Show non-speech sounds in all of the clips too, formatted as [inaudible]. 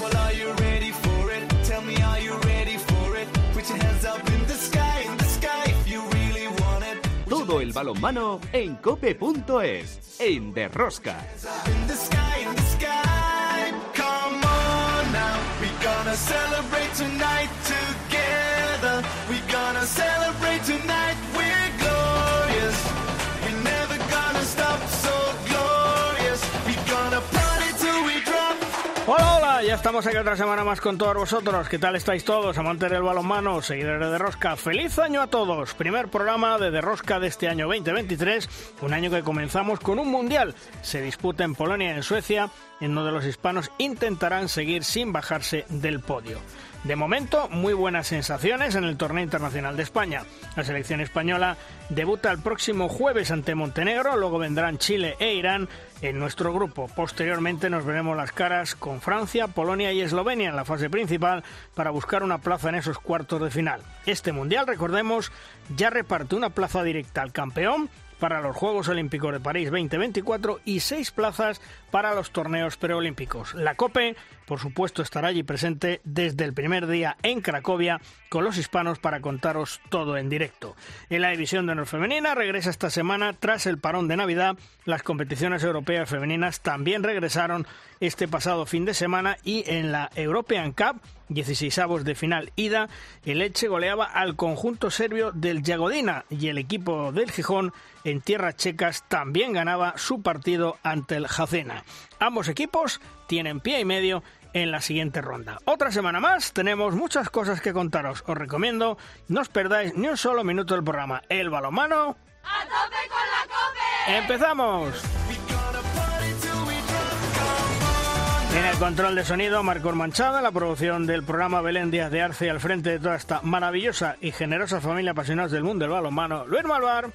Well, are you ready for it? Tell me, are you ready for it? Put your hands up in the sky, in the sky if you really want it. Todo el balonmano en cope.es, en Derrosca. In the sky, in the sky. Come on now. We're gonna celebrate tonight together. We're gonna celebrate ya estamos aquí otra semana más con todos vosotros. ¿Qué tal estáis todos, amantes del balonmano, seguidores de Rosca? ¡Feliz año a todos! Primer programa de De Rosca de este año 2023, un año que comenzamos con un mundial. Se disputa en Polonia y en Suecia, en donde los hispanos intentarán seguir sin bajarse del podio. De momento, muy buenas sensaciones en el torneo internacional de España. La selección española debuta el próximo jueves ante Montenegro, luego vendrán Chile e Irán en nuestro grupo. Posteriormente nos veremos las caras con Francia, Polonia y Eslovenia en la fase principal para buscar una plaza en esos cuartos de final. Este mundial, recordemos, ya reparte una plaza directa al campeón para los Juegos Olímpicos de París 2024 y seis plazas para los torneos preolímpicos. La COPE, por supuesto, estará allí presente desde el primer día en Cracovia con los hispanos para contaros todo en directo. En la división de honor femenina regresa esta semana tras el parón de Navidad. Las competiciones europeas femeninas también regresaron este pasado fin de semana y en la European Cup 16avos de final ida, el Elche goleaba al conjunto serbio del Jagodina y el equipo del Gijón en tierras checas también ganaba su partido ante el Jacena. Ambos equipos tienen pie y medio en la siguiente ronda. Otra semana más, tenemos muchas cosas que contaros. Os recomiendo no os perdáis ni un solo minuto del programa. El balomano. ¡A tope con la cope! ¡Empezamos! En el control de sonido, Marcos Manchada, la producción del programa Belén Díaz de Arce al frente de toda esta maravillosa y generosa familia apasionados del mundo del balonmano, Luis Malvar.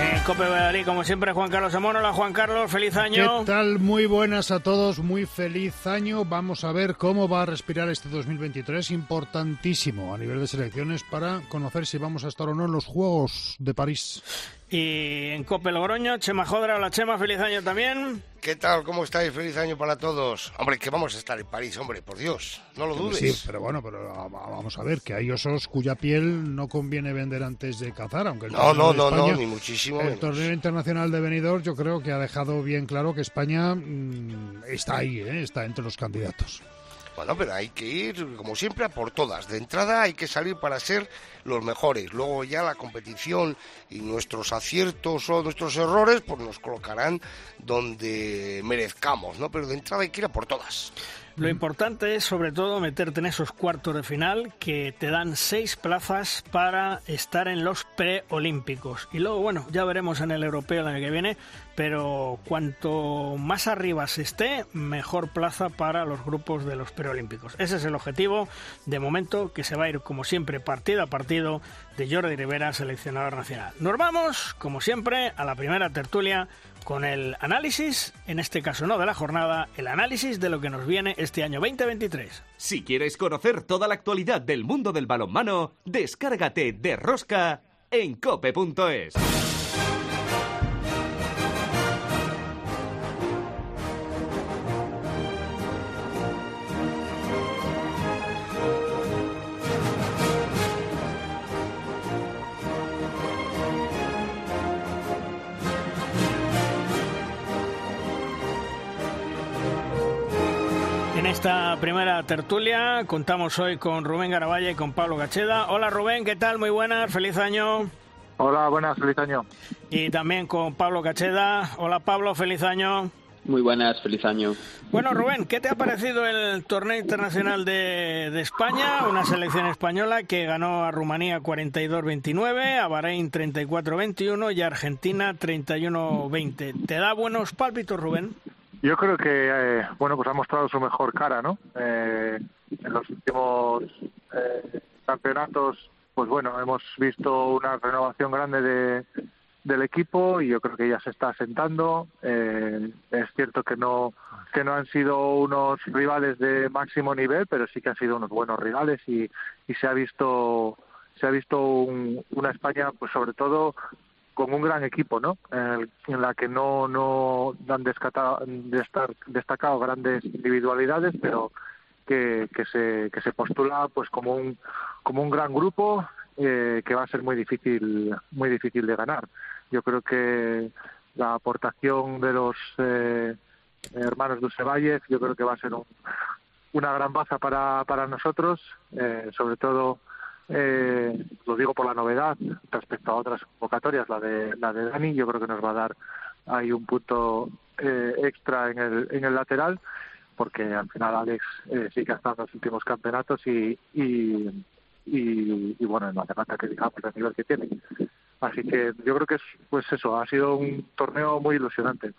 En Cope Valladolid, como siempre, Juan Carlos Amón. Hola, Juan Carlos, feliz año. ¿Qué tal? Muy buenas a todos, muy feliz año. Vamos a ver cómo va a respirar este 2023, importantísimo a nivel de selecciones para conocer si vamos a estar o no en los Juegos de París. Y en Cope Logroño, Chema Jodra. Hola, Chema, feliz año también. ¿Qué tal? ¿Cómo estáis? Feliz año para todos. Hombre, que vamos a estar en París, hombre, por Dios. No lo dudes. Sí, pero bueno, pero vamos a ver que hay osos cuya piel no conviene vender antes de cazar, aunque el No, torneo no, de no, no, España- ni muchísimo El menos. torneo internacional de Benidorm yo creo que ha dejado bien claro que España mm, está ahí, ¿eh? está entre los candidatos. Bueno, pero hay que ir, como siempre, a por todas. De entrada hay que salir para ser los mejores. Luego ya la competición y nuestros aciertos o nuestros errores, pues nos colocarán donde merezcamos, ¿no? Pero de entrada hay que ir a por todas. Lo importante es, sobre todo, meterte en esos cuartos de final que te dan seis plazas para estar en los preolímpicos. Y luego, bueno, ya veremos en el europeo el año que viene, pero cuanto más arriba se esté, mejor plaza para los grupos de los preolímpicos. Ese es el objetivo, de momento, que se va a ir, como siempre, partido a partido de Jordi Rivera, seleccionador nacional. Nos vamos, como siempre, a la primera tertulia con el análisis, en este caso no de la jornada, el análisis de lo que nos viene este año 2023. Si quieres conocer toda la actualidad del mundo del balonmano, descárgate de Rosca en cope.es. esta primera tertulia contamos hoy con Rubén Garaballa y con Pablo Gacheda. Hola Rubén, ¿qué tal? Muy buenas, feliz año. Hola, buenas, feliz año. Y también con Pablo Cacheda. Hola Pablo, feliz año. Muy buenas, feliz año. Bueno, Rubén, ¿qué te ha parecido el torneo internacional de, de España? Una selección española que ganó a Rumanía 42-29, a Bahrein 34-21 y a Argentina 31-20. ¿Te da buenos pálpitos, Rubén? Yo creo que, eh, bueno, pues ha mostrado su mejor cara, ¿no? Eh, en los últimos eh, campeonatos, pues bueno, hemos visto una renovación grande de, del equipo y yo creo que ya se está asentando. Eh, es cierto que no que no han sido unos rivales de máximo nivel, pero sí que han sido unos buenos rivales y, y se ha visto se ha visto un- una España, pues sobre todo con un gran equipo, ¿no? En, la que no, no han destacado, destacado grandes individualidades, pero que, que, se, que se postula pues como un, como un gran grupo eh, que va a ser muy difícil, muy difícil de ganar. Yo creo que la aportación de los eh, hermanos Dulcevalle, yo creo que va a ser una gran baza para, para nosotros, eh, sobre todo eh, lo digo por la novedad respecto a otras convocatorias, la de la de Dani, yo creo que nos va a dar ahí un punto eh, extra en el, en el lateral, porque al final Alex eh, sí que ha estado en los últimos campeonatos y, y, y, bueno, no hace falta que digamos el nivel que tiene. Así que yo creo que es, pues eso, ha sido un torneo muy ilusionante.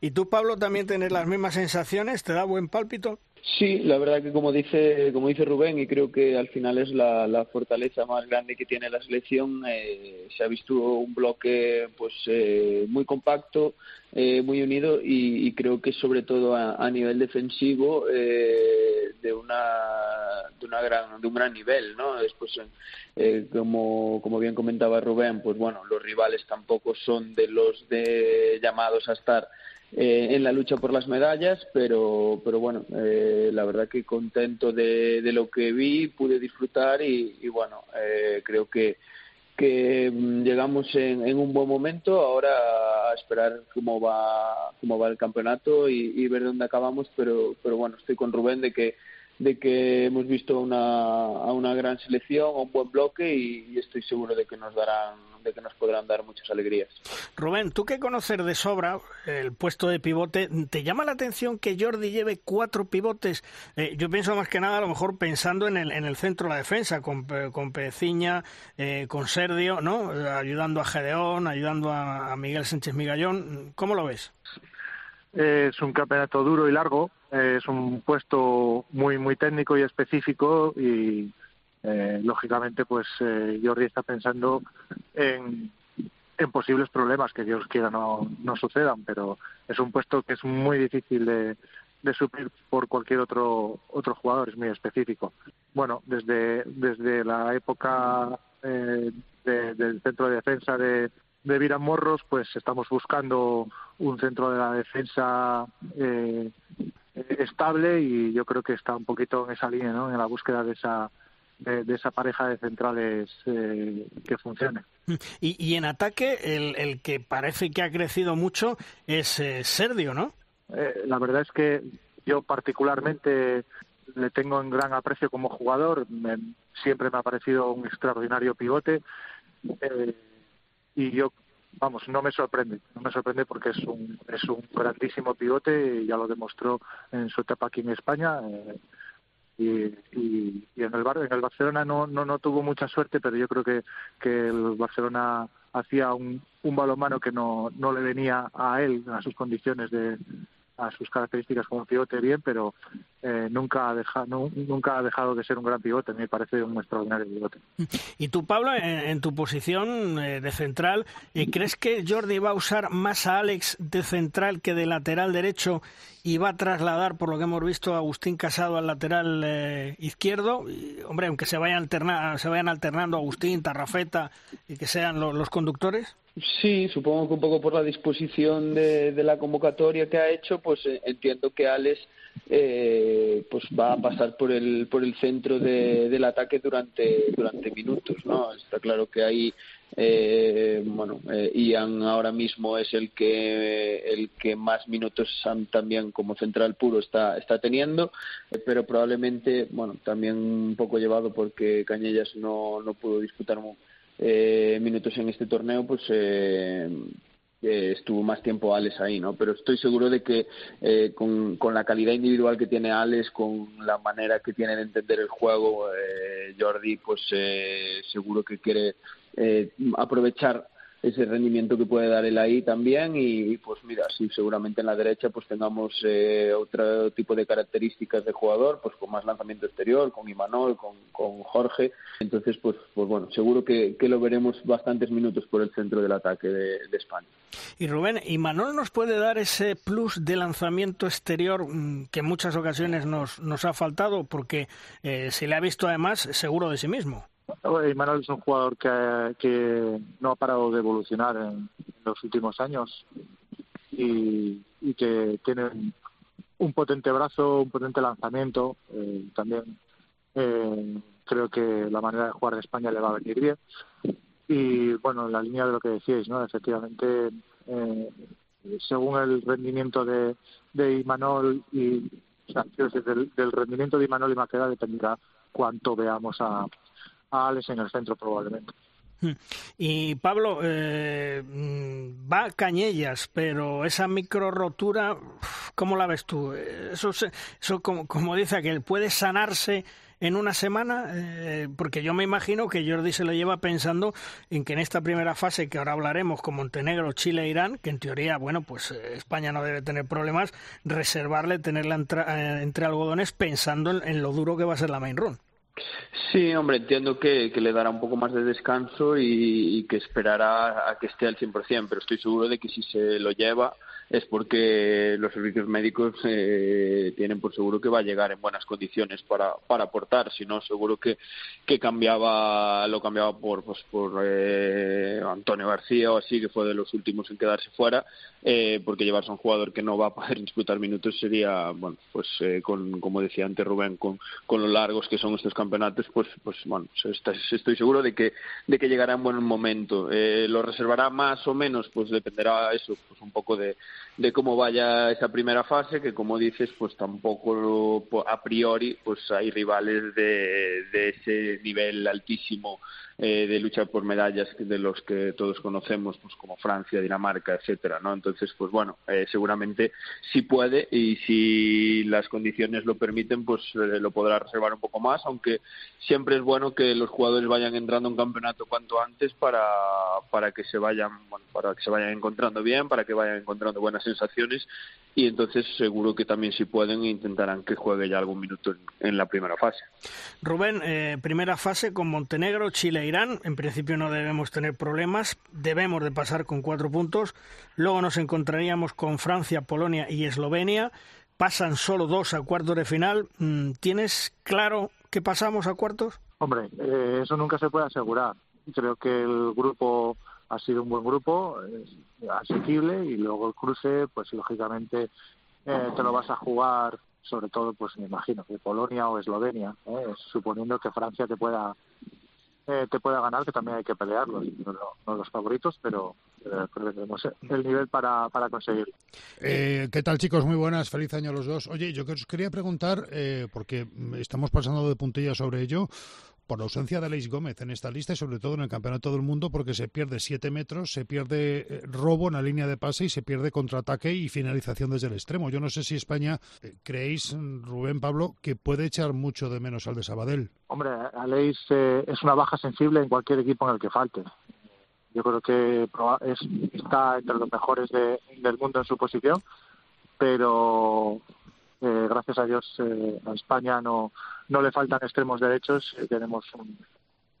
¿Y tú, Pablo, también tienes las mismas sensaciones? ¿Te da buen pálpito? Sí, la verdad que como dice como dice Rubén y creo que al final es la, la fortaleza más grande que tiene la selección. Eh, se ha visto un bloque pues eh, muy compacto, eh, muy unido y, y, creo que sobre todo a, nivel defensivo eh, de una de una gran de un gran nivel, ¿no? Después eh, como como bien comentaba Rubén, pues bueno los rivales tampoco son de los de llamados a estar eh, en la lucha por las medallas, pero, pero bueno, eh, la verdad que contento de, de, lo que vi, pude disfrutar y, y bueno, eh, creo que, que llegamos en, en, un buen momento. Ahora a esperar cómo va, cómo va el campeonato y, ver dónde acabamos, pero, pero bueno, estoy con Rubén de que de que hemos visto una, a una gran selección, un buen bloque y, y, estoy seguro de que nos darán, de que nos podrán dar muchas alegrías. Rubén, tú que conocer de sobra el puesto de pivote, ¿te llama la atención que Jordi lleve cuatro pivotes? Eh, yo pienso más que nada a lo mejor pensando en el, en el centro de la defensa, con, con Peciña, eh, con Sergio, ¿no? Ayudando a Gedeón, ayudando a, a Miguel Sánchez Migallón. ¿Cómo lo ves? Es un campeonato duro y largo, es un puesto muy muy técnico y específico y eh, lógicamente pues eh, Jordi está pensando en, posibles problemas que Dios quiera no, no sucedan, pero es un puesto que es muy difícil de, de suplir por cualquier otro otro jugador, es muy específico. Bueno, desde desde la época eh, de, del centro de defensa de, de Morros, pues estamos buscando un centro de la defensa eh, estable y yo creo que está un poquito en esa línea, ¿no? En la búsqueda de esa de, de esa pareja de centrales eh, que funcione. Y, y en ataque, el, el, que parece que ha crecido mucho es eh, Sergio, ¿no? Eh, la verdad es que yo particularmente le tengo en gran aprecio como jugador. Me, siempre me ha parecido un extraordinario pivote. Eh, y yo vamos, no me sorprende, no me sorprende porque es un, es un grandísimo pivote y ya lo demostró en su etapa aquí en España. Eh, y, y, en el bar, en el Barcelona no, no, no tuvo mucha suerte, pero yo creo que, que el Barcelona hacía un, un balonmano que no, no le venía a él, a sus condiciones de, a sus características como pivote bien, pero eh, nunca, ha dejado, no, nunca ha dejado de ser un gran pivote, me parece un extraordinario pivote. Y tú, Pablo, en, en tu posición eh, de central, eh, ¿crees que Jordi va a usar más a Alex de central que de lateral derecho y va a trasladar, por lo que hemos visto, a Agustín Casado al lateral eh, izquierdo? Y, hombre, aunque se vayan, alterna, se vayan alternando Agustín, Tarrafeta y que sean lo, los conductores. Sí, supongo que un poco por la disposición de, de la convocatoria que ha hecho, pues eh, entiendo que Alex eh, pues va a pasar por el por el centro de, del ataque durante durante minutos, ¿no? Está claro que ahí eh, bueno, eh, Ian ahora mismo es el que el que más minutos también como central puro está está teniendo, eh, pero probablemente, bueno, también un poco llevado porque Cañellas no no pudo disputar eh, minutos en este torneo, pues eh, eh, estuvo más tiempo Alex ahí, ¿no? Pero estoy seguro de que eh, con, con, la calidad individual que tiene Alex, con la manera que tiene de entender el juego, eh, Jordi, pues eh, seguro que quiere eh, aprovechar ese rendimiento que puede dar él ahí también y, pues mira, sí, seguramente en la derecha pues tengamos eh, otro tipo de características de jugador, pues con más lanzamiento exterior, con Imanol, con, con Jorge, entonces pues, pues bueno, seguro que, que, lo veremos bastantes minutos por el centro del ataque de, España. Y Rubén, ¿Imanol nos puede dar ese plus de lanzamiento exterior que en muchas ocasiones nos, nos ha faltado? Porque eh, se le ha visto además seguro de sí mismo. Imanol es un jugador que, que no ha parado de evolucionar en, los últimos años y, y que tiene un, potente brazo, un potente lanzamiento. Eh, también eh, creo que la manera de jugar de España le va a venir bien. Y bueno, en la línea de lo que decíais, ¿no? Efectivamente, eh, según el rendimiento de, de Imanol y o sea, del, del rendimiento de Imanol y Maqueda dependerá cuánto veamos a, en el centro probablemente. Hmm. Y Pablo, eh, mm, va Cañellas, pero esa micro rotura, ¿cómo la ves tú? Eso, eso como, como dice aquel, ¿puede sanarse en una semana? Eh, porque yo me imagino que Jordi se lo lleva pensando en que en esta primera fase, que ahora hablaremos con Montenegro, Chile e Irán, que en teoría, bueno, pues eh, España no debe tener problemas, reservarle, tenerla entre, entre algodones pensando en, en lo duro que va a ser la main run. Sí, hombre, entiendo que, que, le dará un poco más de descanso y, y, que esperará a que esté al 100%, pero estoy seguro de que si se lo lleva es porque los servicios médicos eh, tienen por seguro que va a llegar en buenas condiciones para, para aportar, si no seguro que, que cambiaba, lo cambiaba por, pues, por eh, Antonio García o así, que fue de los últimos en quedarse fuera, eh, porque llevarse a un jugador que no va a poder [laughs] disputar minutos sería, bueno, pues eh, con, como decía antes Rubén, con, con lo largos que son estos campeonatos, pues, pues bueno, estoy seguro de que, de que llegará en buen momento. Eh, lo reservará más o menos, pues dependerá eso, pues un poco de, de cómo vaya esa primera fase, que como dices, pues tampoco a priori pues hay rivales de, de ese nivel altísimo eh, de lucha por medallas de los que todos conocemos, pues como Francia, Dinamarca, etcétera, ¿no? Entonces, pues bueno, eh, seguramente si puede y si las condiciones lo permiten, pues eh, lo podrá reservar un poco más, aunque siempre es bueno que los jugadores vayan entrando un campeonato cuanto antes para, para que se vayan, bueno, para que se vayan encontrando bien, para que vayan encontrando buenas sensaciones y entonces seguro que también si pueden intentarán que juegue ya algún minuto en, en la primera fase. Rubén, eh, primera fase con Montenegro, Chile, Irán. En principio no debemos tener problemas, debemos de pasar con cuatro puntos. Luego nos encontraríamos con Francia, Polonia y Eslovenia. Pasan solo dos a cuartos de final. Mm, ¿Tienes claro que pasamos a cuartos? Hombre, eh, eso nunca se puede asegurar. Creo que el grupo ha sido un buen grupo, asequible y luego el cruce, pues lógicamente eh, te lo vas a jugar, sobre todo, pues me imagino que Polonia o Eslovenia, eh, suponiendo que Francia te pueda eh, te pueda ganar, que también hay que pelearlo, no, no los favoritos, pero, tenemos el nivel para, para conseguirlo. Eh, ¿Qué tal, chicos? Muy buenas, feliz año a los dos. Oye, yo os quería preguntar, eh, porque estamos pasando de puntilla sobre ello, por la ausencia de Aleix Gómez en esta lista y sobre todo en el Campeonato del Mundo porque se pierde siete metros, se pierde eh, robo en la línea de pase y se pierde contraataque y finalización desde el extremo. Yo no sé si España, eh, creéis, Rubén Pablo, que puede echar mucho de menos al de Sabadell. Hombre, Aleix eh, es una baja sensible en cualquier equipo en el que falte. Yo creo que es, está entre los mejores de, del mundo en su posición, pero eh, gracias a Dios eh, a España no, no le faltan extremos derechos, eh, tenemos un,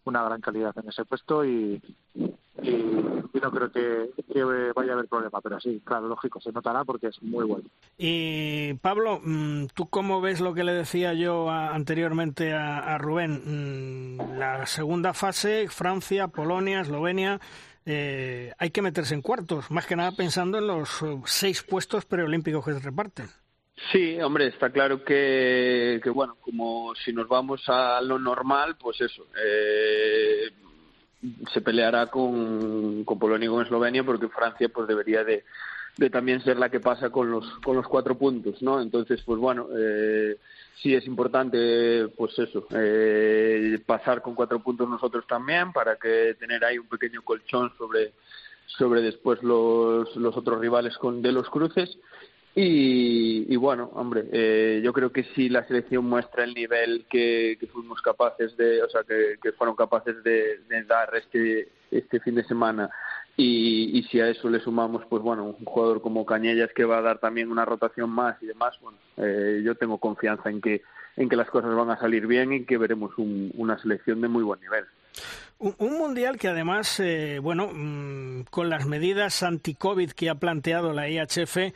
una gran calidad en ese puesto y, y, no creo que, vaya a haber problema, pero sí, claro, lógico, se notará porque es muy bueno. Y Pablo, mm, ¿tú cómo ves lo que le decía yo a, anteriormente a, a Rubén? Mm, la segunda fase, Francia, Polonia, Eslovenia. Eh, hay que meterse en cuartos, más que nada pensando en los seis puestos preolímpicos que se reparten. Sí, hombre, está claro que, que, bueno, como si nos vamos a lo normal, pues eso, eh, se peleará con, Polonia y con Eslovenia porque Francia pues debería de, de también ser la que pasa con los con los cuatro puntos, ¿no? Entonces, pues bueno, eh, sí es importante, pues eso, eh, pasar con cuatro puntos nosotros también para que tener ahí un pequeño colchón sobre sobre después los, los otros rivales con de los cruces y, bueno, hombre, eh, yo creo que si la selección muestra el nivel que, fuimos capaces de, o sea, que, fueron capaces de, de, dar este, este fin de semana y, si a eso le sumamos, pues bueno, un jugador como Cañellas que va a dar también una rotación más y demás, bueno, eh, yo tengo confianza en que, en que las cosas van a salir bien y que veremos un, una selección de muy buen nivel. Un, un mundial que además, eh, bueno, mmm, con las medidas anti-COVID que ha planteado la IHF,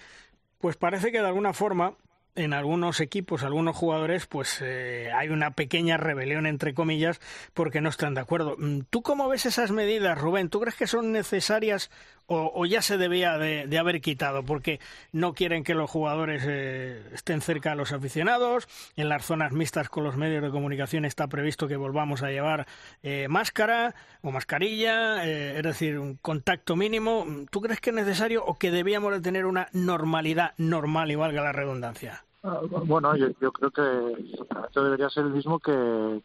pues parece que de alguna forma en algunos equipos, algunos jugadores, pues eh, hay una pequeña rebelión, entre comillas, porque no están de acuerdo. Mm, ¿Tú cómo ves esas medidas, Rubén? ¿Tú crees que son necesarias o, ya se debía de, haber quitado? Porque no quieren que los jugadores eh, estén cerca de los aficionados. En las zonas mixtas con los medios de comunicación está previsto que volvamos a llevar eh, máscara o mascarilla, es decir, un contacto mínimo. ¿Tú crees que es necesario o que debíamos de tener una normalidad normal y valga la redundancia? Bueno, yo, creo que esto debería ser el mismo que,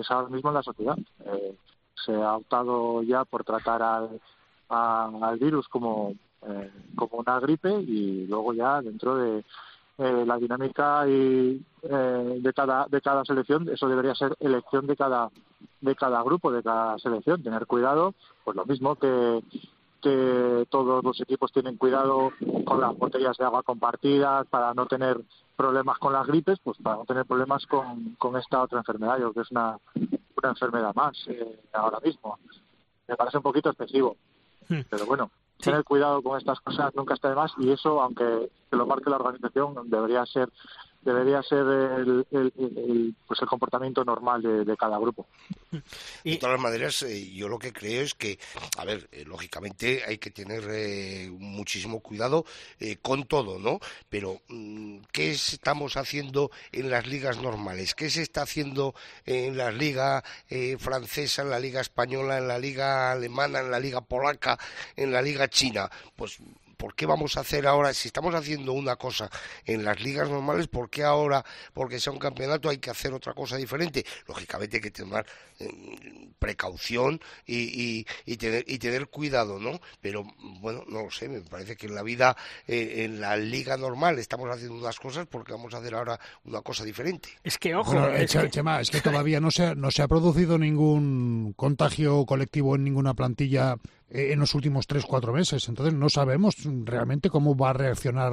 es ahora mismo en la sociedad. Eh, se ha optado ya por tratar al, al virus como, eh, como una gripe y luego ya dentro de eh, la dinámica y, de cada de cada selección eso debería ser elección de cada de cada grupo de cada selección tener cuidado pues lo mismo que que todos los equipos tienen cuidado con las botellas de agua compartidas para no tener problemas con las gripes, pues para no tener problemas con, con esta otra enfermedad. Yo creo que es una, una enfermedad más eh, ahora mismo. Me parece un poquito excesivo. Hmm. Pero bueno, tener cuidado con estas cosas nunca está de más y eso, aunque lo marque la organización, debería ser debería ser el, el, pues el comportamiento normal de, cada grupo. [laughs] De todas maneras, eh, yo lo que creo es que, a ver, eh, lógicamente hay que tener eh, muchísimo cuidado con todo, ¿no? Pero, mm, ¿qué estamos haciendo en las ligas normales? ¿Qué se está haciendo en la liga francesa, en la liga española, en la liga alemana, en la liga polaca, en la liga china? Pues ¿por qué vamos a hacer ahora, si estamos haciendo una cosa en las ligas normales, ¿por qué ahora, porque sea un campeonato, hay que hacer otra cosa diferente? Lógicamente hay que tener em, precaución y, tener, y tener cuidado, ¿no? Pero bueno, no lo sé, me parece que en la vida, eh, en la liga normal, estamos haciendo unas cosas porque vamos a hacer ahora una cosa diferente. Es que, ojo, es, que... es que todavía no se, no se ha producido ningún contagio colectivo en ninguna plantilla en los últimos tres, cuatro meses. Entonces no sabemos realmente cómo va a reaccionar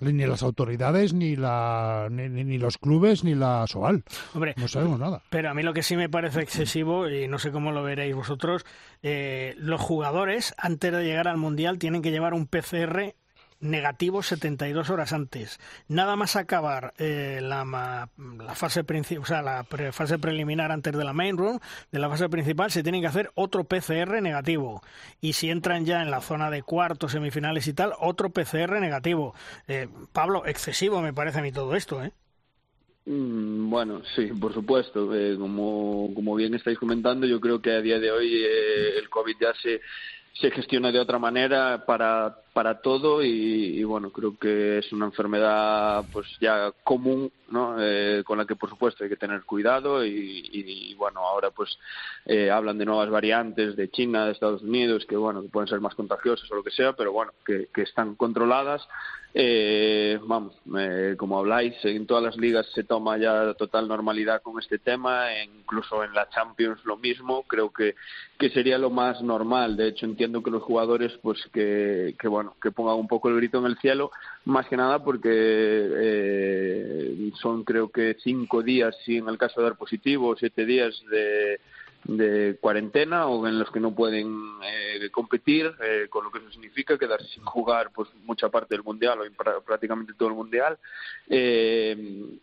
ni las autoridades, ni, la, ni, los clubes, ni la SOAL. Hombre, no sabemos nada. Pero a mí lo que sí me parece excesivo, y no sé cómo lo veréis vosotros, eh, los jugadores antes de llegar al Mundial tienen que llevar un PCR negativo 72 horas antes. Nada más acabar eh, la, la, fase o sea, la fase preliminar antes de la main room, de la fase principal, se tiene que hacer otro PCR negativo. Y si entran ya en la zona de cuartos, semifinales y tal, otro PCR negativo. Eh, Pablo, excesivo me parece a mí todo esto, ¿eh? Mm, bueno, sí, por supuesto. Eh, como, como bien estáis comentando, yo creo que a día de hoy el COVID ya se, se gestiona de otra manera para, para todo y, bueno, creo que es una enfermedad pues ya común, ¿no? Eh, con la que por supuesto hay que tener cuidado y, bueno, ahora pues eh, hablan de nuevas variantes de China, de Estados Unidos, que bueno, que pueden ser más contagiosas o lo que sea, pero bueno, que, están controladas eh, vamos, eh, como habláis, en todas las ligas se toma ya total normalidad con este tema, incluso en la Champions lo mismo, creo que, que sería lo más normal. De hecho, entiendo que los jugadores, pues que, que bueno, que pongan un poco el grito en el cielo, más que nada porque eh, son creo que cinco días, si en el caso de dar positivo, siete días de de cuarentena o en los que no pueden eh, competir, eh, con lo que eso significa quedarse sin jugar pues mucha parte del mundial o prácticamente todo el mundial. Eh,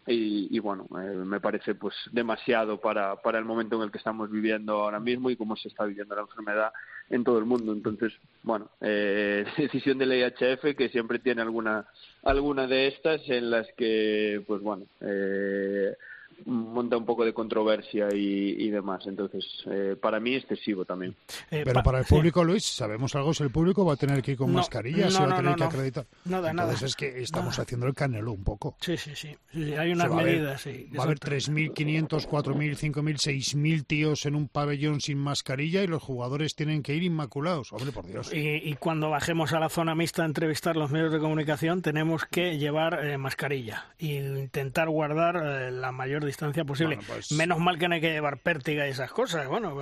y, bueno me parece pues demasiado para, para el momento en el que estamos viviendo ahora mismo y cómo se está viviendo la enfermedad en todo el mundo. Entonces bueno [laughs] decisión del IHF que siempre tiene alguna alguna de estas en las que pues bueno eh, monta un poco de controversia y, demás. Entonces, eh, para mí excesivo también. Eh, Pero para el público, Luis, ¿sabemos algo? Si el público va a tener que ir con mascarilla, se va a tener que acreditar. Nada, Entonces es que estamos haciendo el canelo un poco. Sí, sí, sí. hay unas medidas, sí. Va a haber 3.500, 4.000, 5.000, 6.000 tíos en un pabellón sin mascarilla y los jugadores tienen que ir inmaculados. Hombre, por Dios. Y, cuando bajemos a la zona mixta a entrevistar los medios de comunicación, tenemos que llevar eh, mascarilla e intentar guardar la mayor distancia posible. Pues Menos mal que no hay que llevar pértiga y esas cosas. Bueno,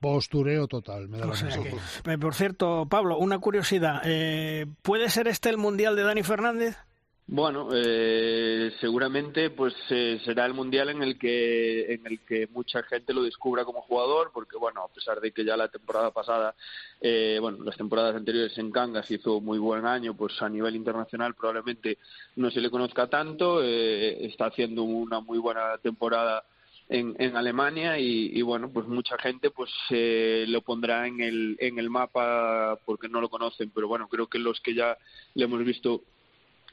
postureo total, me da eh, Por cierto, Pablo, una curiosidad. Eh, ¿Puede ser este el mundial de Dani Fernández? Bueno, eh, seguramente pues eh, será el mundial en el que en el que mucha gente lo descubra como jugador, porque bueno, a pesar de que ya la temporada pasada, eh, bueno, las temporadas anteriores en Cangas hizo muy buen año, pues a nivel internacional probablemente no se le conozca tanto, eh, está haciendo una muy buena temporada en, en Alemania y, y, bueno, pues mucha gente pues eh, lo pondrá en el en el mapa porque no lo conocen, pero bueno, creo que los que ya le hemos visto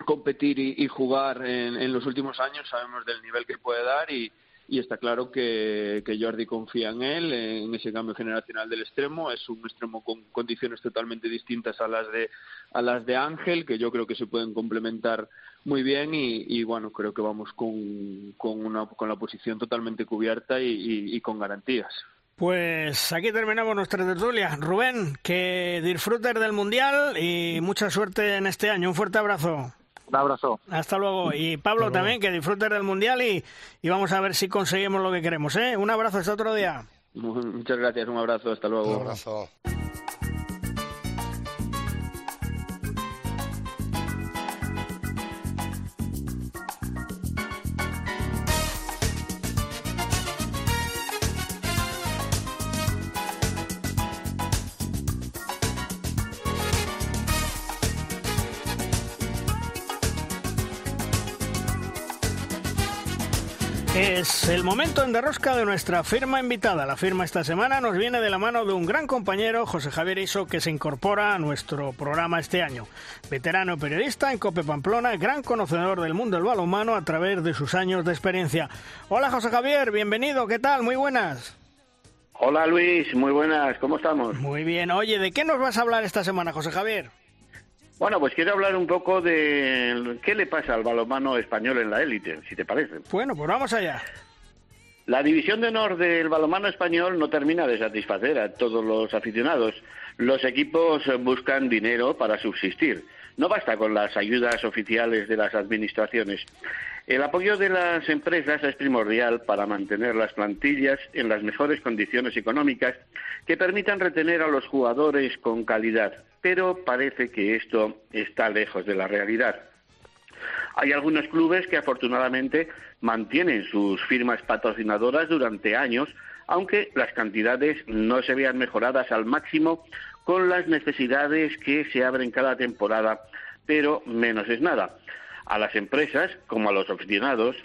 competir y, jugar en, en, los últimos años, sabemos del nivel que puede dar y, y está claro que, que, Jordi confía en él, en ese cambio generacional del extremo. Es un extremo con condiciones totalmente distintas a las de, a las de Ángel, que yo creo que se pueden complementar muy bien y, y bueno, creo que vamos con, con, una, con la posición totalmente cubierta y, y con garantías. Pues aquí terminamos nuestra tertulia. Rubén, que disfrutes del Mundial y mucha suerte en este año. Un fuerte abrazo. Un abrazo. Hasta luego. Y Pablo luego. también, que disfrutes del Mundial y, y, vamos a ver si conseguimos lo que queremos. ¿eh? Un abrazo hasta otro día. Muchas gracias, un abrazo, hasta luego. Un abrazo. Es el momento en derrosca de nuestra firma invitada. La firma esta semana nos viene de la mano de un gran compañero, José Javier Iso, que se incorpora a nuestro programa este año. Veterano periodista en Cope Pamplona, gran conocedor del mundo del balonmano a través de sus años de experiencia. Hola José Javier, bienvenido, ¿qué tal? Muy buenas. Hola Luis, muy buenas, ¿cómo estamos? Muy bien, oye, ¿de qué nos vas a hablar esta semana, José Javier? Bueno, pues quiero hablar un poco de qué le pasa al balonmano español en la élite, si te parece. Bueno, pues vamos allá. La división de honor del balonmano español no termina de satisfacer a todos los aficionados. Los equipos buscan dinero para subsistir. No basta con las ayudas oficiales de las administraciones. El apoyo de las empresas es primordial para mantener las plantillas en las mejores condiciones económicas que permitan retener a los jugadores con calidad pero parece que esto está lejos de la realidad. Hay algunos clubes que afortunadamente mantienen sus firmas patrocinadoras durante años, aunque las cantidades no se vean mejoradas al máximo con las necesidades que se abren cada temporada, pero menos es nada. A las empresas, como a los aficionados,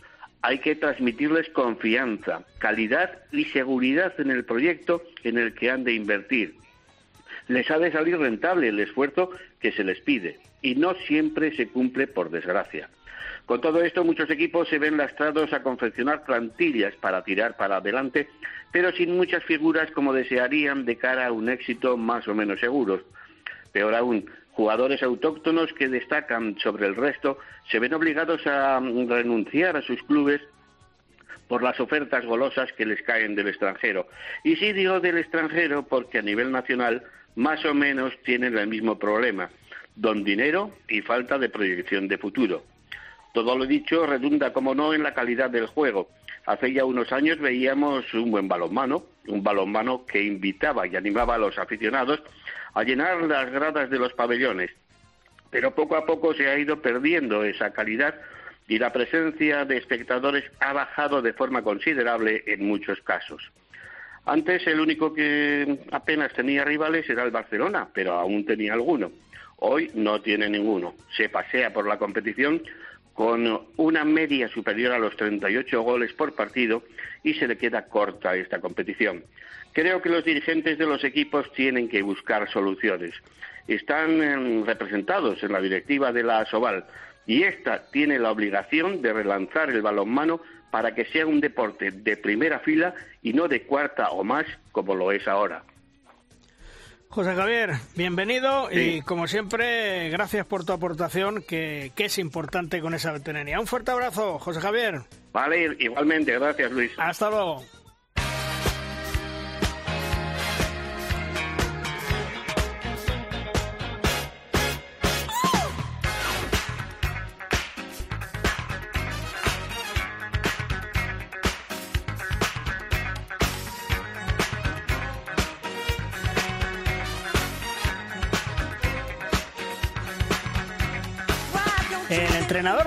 hay que transmitirles confianza, calidad y seguridad en el proyecto en el que han de invertir les ha de salir rentable el esfuerzo que se les pide y no siempre se cumple por desgracia. Con todo esto, muchos equipos se ven lastrados a confeccionar plantillas para tirar para adelante, pero sin muchas figuras como desearían de cara a un éxito más o menos seguro. Peor aún, jugadores autóctonos que destacan sobre el resto se ven obligados a renunciar a sus clubes por las ofertas golosas que les caen del extranjero. Y sí digo del extranjero porque a nivel nacional más o menos tienen el mismo problema, don dinero y falta de proyección de futuro. Todo lo dicho redunda, como no, en la calidad del juego. Hace ya unos años veíamos un buen balonmano, un balonmano que invitaba y animaba a los aficionados a llenar las gradas de los pabellones. Pero poco a poco se ha ido perdiendo esa calidad y la presencia de espectadores ha bajado de forma considerable en muchos casos. Antes el único que apenas tenía rivales era el Barcelona, pero aún tenía alguno. Hoy no tiene ninguno. Se pasea por la competición con una media superior a los 38 goles por partido y se le queda corta esta competición. Creo que los dirigentes de los equipos tienen que buscar soluciones. Están eh, representados en la directiva de la Asobal y esta tiene la obligación de relanzar el balonmano para que sea un deporte de primera fila y no de cuarta o más como lo es ahora. José Javier, bienvenido sí. y como siempre, gracias por tu aportación que, que, es importante con esa veteranía. Un fuerte abrazo, José Javier. Vale, igualmente, gracias Luis. Hasta luego.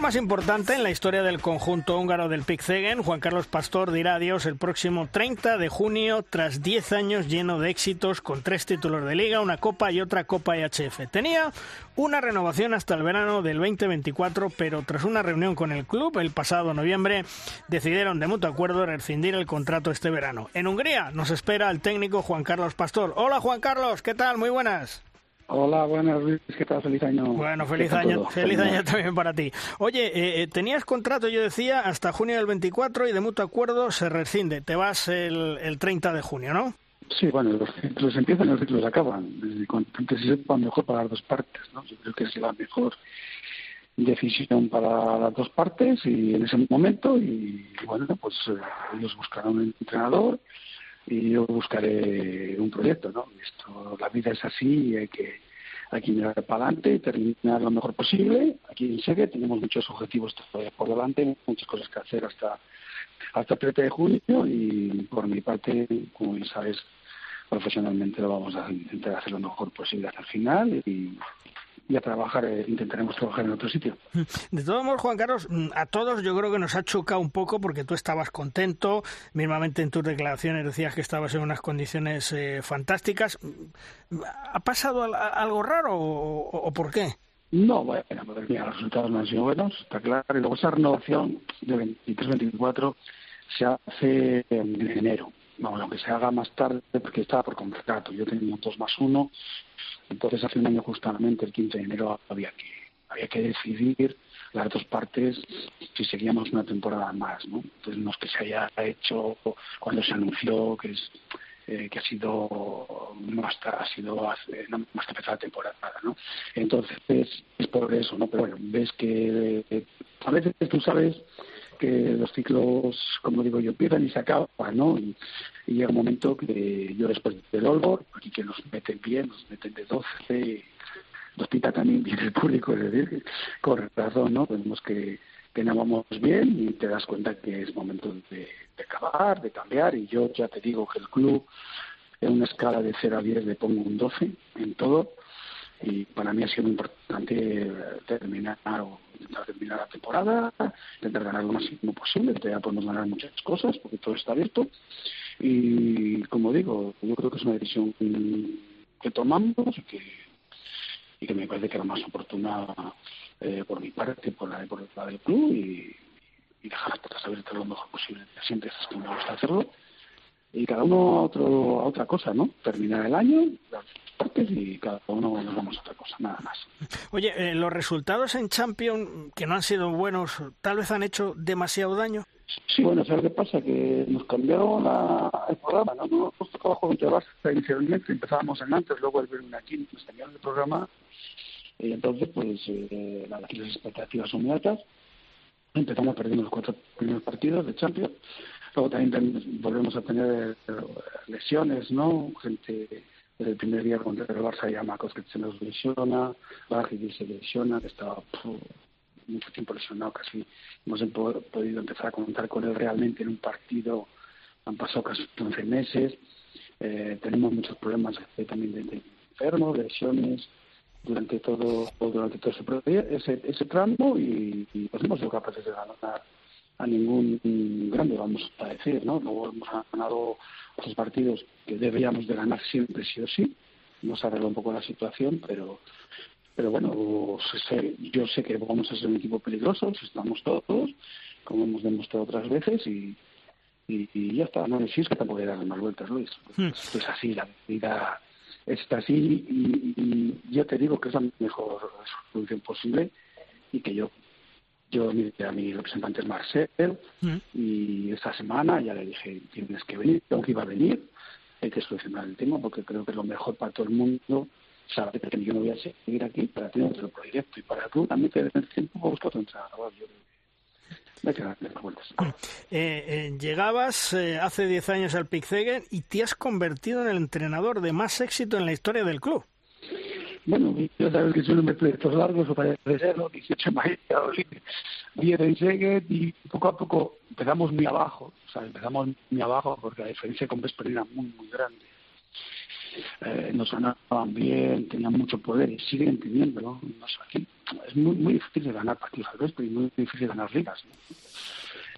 Más importante en la historia del conjunto húngaro del Pixegen, Juan Carlos Pastor, dirá adiós el próximo 30 de junio tras 10 años lleno de éxitos con tres títulos de liga, una copa y otra copa IHF. Tenía una renovación hasta el verano del 2024, pero tras una reunión con el club el pasado noviembre decidieron de mutuo acuerdo rescindir el contrato este verano. En Hungría nos espera el técnico Juan Carlos Pastor. Hola Juan Carlos, ¿qué tal? Muy buenas. Hola, buenas, Luis. ¿Qué tal? Feliz año. Bueno, feliz año, feliz año también para ti. Oye, eh, eh, tenías contrato, yo decía, hasta junio del 24 y de mutuo acuerdo se rescinde. Te vas el, el 30 de junio, ¿no? Sí, bueno, los ciclos empiezan y los ciclos acaban. Cuanto antes se sepa, mejor para las dos partes, ¿no? Yo creo que es la mejor decisión para las dos partes y en ese momento y bueno, pues eh, ellos buscarán un entrenador y yo buscaré un proyecto, ¿no? Esto, la vida es así y hay que, hay que mirar para adelante y terminar lo mejor posible. Aquí en Segue tenemos muchos objetivos todavía por delante, muchas cosas que hacer hasta hasta el 30 de junio y por mi parte, como bien sabes, profesionalmente lo vamos a intentar hacer lo mejor posible hasta el final y, y a trabajar, eh, intentaremos trabajar en otro sitio. [laughs] De todos modos, Juan Carlos, mm, a todos yo creo que nos ha chocado un poco porque tú estabas contento, mismamente en tus declaraciones decías que estabas en unas condiciones eh, fantásticas. ¿Ha pasado algo raro o, por qué? No, bueno, pues mira, los resultados no han sido buenos, está claro. Y luego esa renovación de 23-24 se hace en enero. Vamos, aunque se haga más tarde, porque estaba por contrato. Yo tenía dos más uno entonces, hace un año justamente, el 15 de enero, había que, había que decidir las dos partes si seguíamos una temporada más, ¿no? Entonces, no es que se haya hecho cuando se anunció que es eh, que ha sido más ha sido más que empezar la temporada, ¿no? Entonces es, por eso, ¿no? Pero bueno, ves que eh, a veces tú sabes que los ciclos, como digo yo, empiezan y se acaban, ¿no? Y, llega un momento que yo después del Olbor, aquí que nos meten bien, nos meten de 12, nos pita también bien el público, es decir, con razón, ¿no? Tenemos que, que no bien y te das cuenta que es momento de, de acabar, de cambiar, y yo ya te digo que el club en una escala de 0 a 10 le pongo un 12 en todo, y para mí ha sido importante terminar o terminar la temporada, intentar ganar lo máximo posible, ya podemos ganar muchas cosas porque todo está abierto. Y como digo, yo creo que es una decisión que tomamos y que, y que me parece que era más oportuna eh, por mi parte, por la, por la del club y, y dejar las puertas abiertas lo mejor posible. Siempre es que me gusta hacerlo y cada uno a, otro, a otra cosa, ¿no? Terminar el año, y cada uno nos vamos a otra cosa, nada más. Oye, eh, los resultados en Champions, que no han sido buenos, tal vez han hecho demasiado daño. Sí, bueno, ¿sabes qué pasa? Que nos cambiaron la, el programa, ¿no? Nosotros tocaba contra Barça inicialmente, empezábamos en antes, luego el Berlín aquí, nos cambiaron el programa, y entonces, pues, eh, las expectativas son muy altas. Empezamos perdiendo los cuatro primeros partidos de Champions. Luego también volvemos a tener eh, lesiones, ¿no? Gente el primer día contra el Barça ya Marcos que se nos lesiona, Barri se lesiona, que estaba mucho tiempo lesionado, casi hemos podido empezar a contar con él realmente en un partido, han pasado casi 11 meses, eh, tenemos muchos problemas también de, enfermos, lesiones, durante todo durante todo ese, ese, ese tramo y, y pues hemos sido capaces de ganar a ningún grande, vamos a decir, ¿no? Luego hemos ganado los partidos que deberíamos de ganar siempre, sí o sí. Nos arregla un poco la situación, pero pero bueno, yo sé que vamos a ser un equipo peligroso, estamos todos, como hemos demostrado otras veces, y, y, ya está. No decís que tampoco hay que dar más vueltas, Luis. Hmm. es así, la vida está así, y, y, yo te digo que es la mejor solución posible, y que yo yo miré a mi representante Marcel mm. y esta semana ya le dije, tienes que venir, tengo que iba a venir, hay que solucionar el tema porque creo que es lo mejor para todo el mundo saber que yo no voy a seguir aquí para tener otro proyecto y para tú también tener tiempo para buscar otro entrenador. Yo, eh, eh, llegabas eh, hace 10 años al Pixegen y te has convertido en el entrenador de más éxito en la historia del club. Bueno, ya sabes que son proyectos largos, o parece serlo, 18 maíz, 10 en Seguet y poco a poco empezamos muy abajo, o sea, empezamos muy abajo porque la diferencia con Vesper era muy, muy grande. eh, nos ganaban bien, tenían mucho poder y siguen teniéndolo. aquí es muy, muy difícil ganar partidos al resto y muy difícil ganar ligas.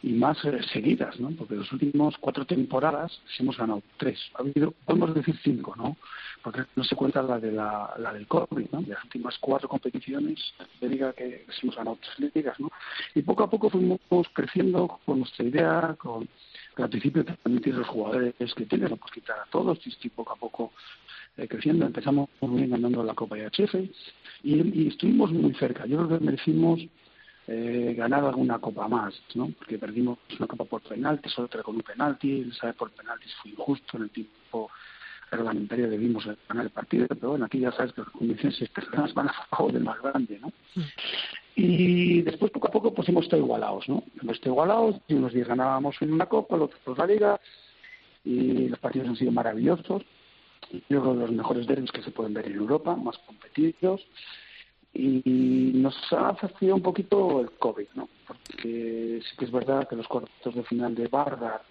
Y más eh, seguidas, ¿no? Porque los últimos cuatro temporadas hemos ganado tres. Ha habido, podemos decir cinco, ¿no? Porque no se cuenta la de la, del COVID, ¿no? Las últimas cuatro competiciones de liga que hemos ganado tres ligas, ¿no? Y poco a poco fuimos creciendo con nuestra idea, con al principio también tienes los jugadores que tienes, no puedes quitar a todos, y poco a poco eh, creciendo. Empezamos muy bien ganando la Copa IHF y, y estuvimos muy cerca. Yo creo que merecimos eh, ganar alguna copa más, ¿no? Porque perdimos una copa por penaltis, otra con un penalti, el saber por penaltis fue injusto en el tiempo reglamentario debimos ganar el partido, pero bueno, aquí ya sabes que las condiciones externas van a favor del más grande, ¿no? Y después, poco a poco, pues hemos estado igualados, ¿no? Hemos estado igualados, y unos días ganábamos en una copa, los otros la liga, y los partidos han sido maravillosos. Yo creo que los mejores derbis que se pueden ver en Europa, más competidos. Y nos ha fastidiado un poquito el COVID, ¿no? Porque sí que es verdad que los cuartos de final de Barda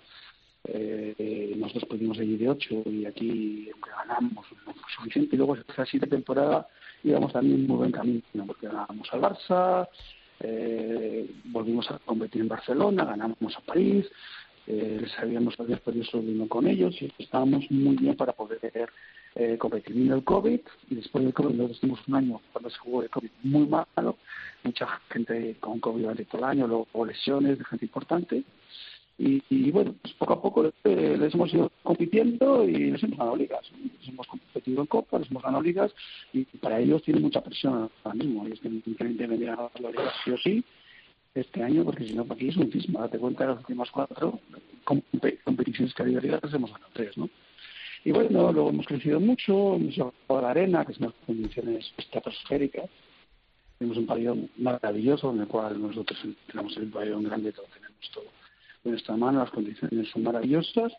eh, nosotros pudimos ir de 8 y aquí, ganamos, no fue suficiente. Y luego, esta siguiente temporada, íbamos también muy buen camino, porque ganábamos al Barça, eh, volvimos a competir en Barcelona, ganamos a París, eh, sabíamos que habíamos perdido solo con ellos y estábamos muy bien para poder eh. Vino el COVID y después del COVID nosotros tuvimos un año cuando se jugó el COVID muy malo, mucha gente con COVID durante todo el año, luego lesiones de gente importante y, bueno, pues poco a poco eh, les hemos ido compitiendo y les hemos ganado ligas. Les hemos competido en Copa, les hemos ganado ligas y para ellos tiene mucha presión ahora mismo. Ellos tienen que ganar las ligas sí o sí este año porque si no, para aquí es un cisma. Date cuenta de las últimas cuatro competiciones que ha habido ligas, hemos ganado tres, ¿no? Y bueno, luego hemos crecido mucho, hemos jugado a la arena, que es unas condiciones estratosféricas. Tenemos un pabellón maravilloso en el cual nosotros tenemos el pabellón grande, todo tenemos todo en nuestra mano, las condiciones son maravillosas.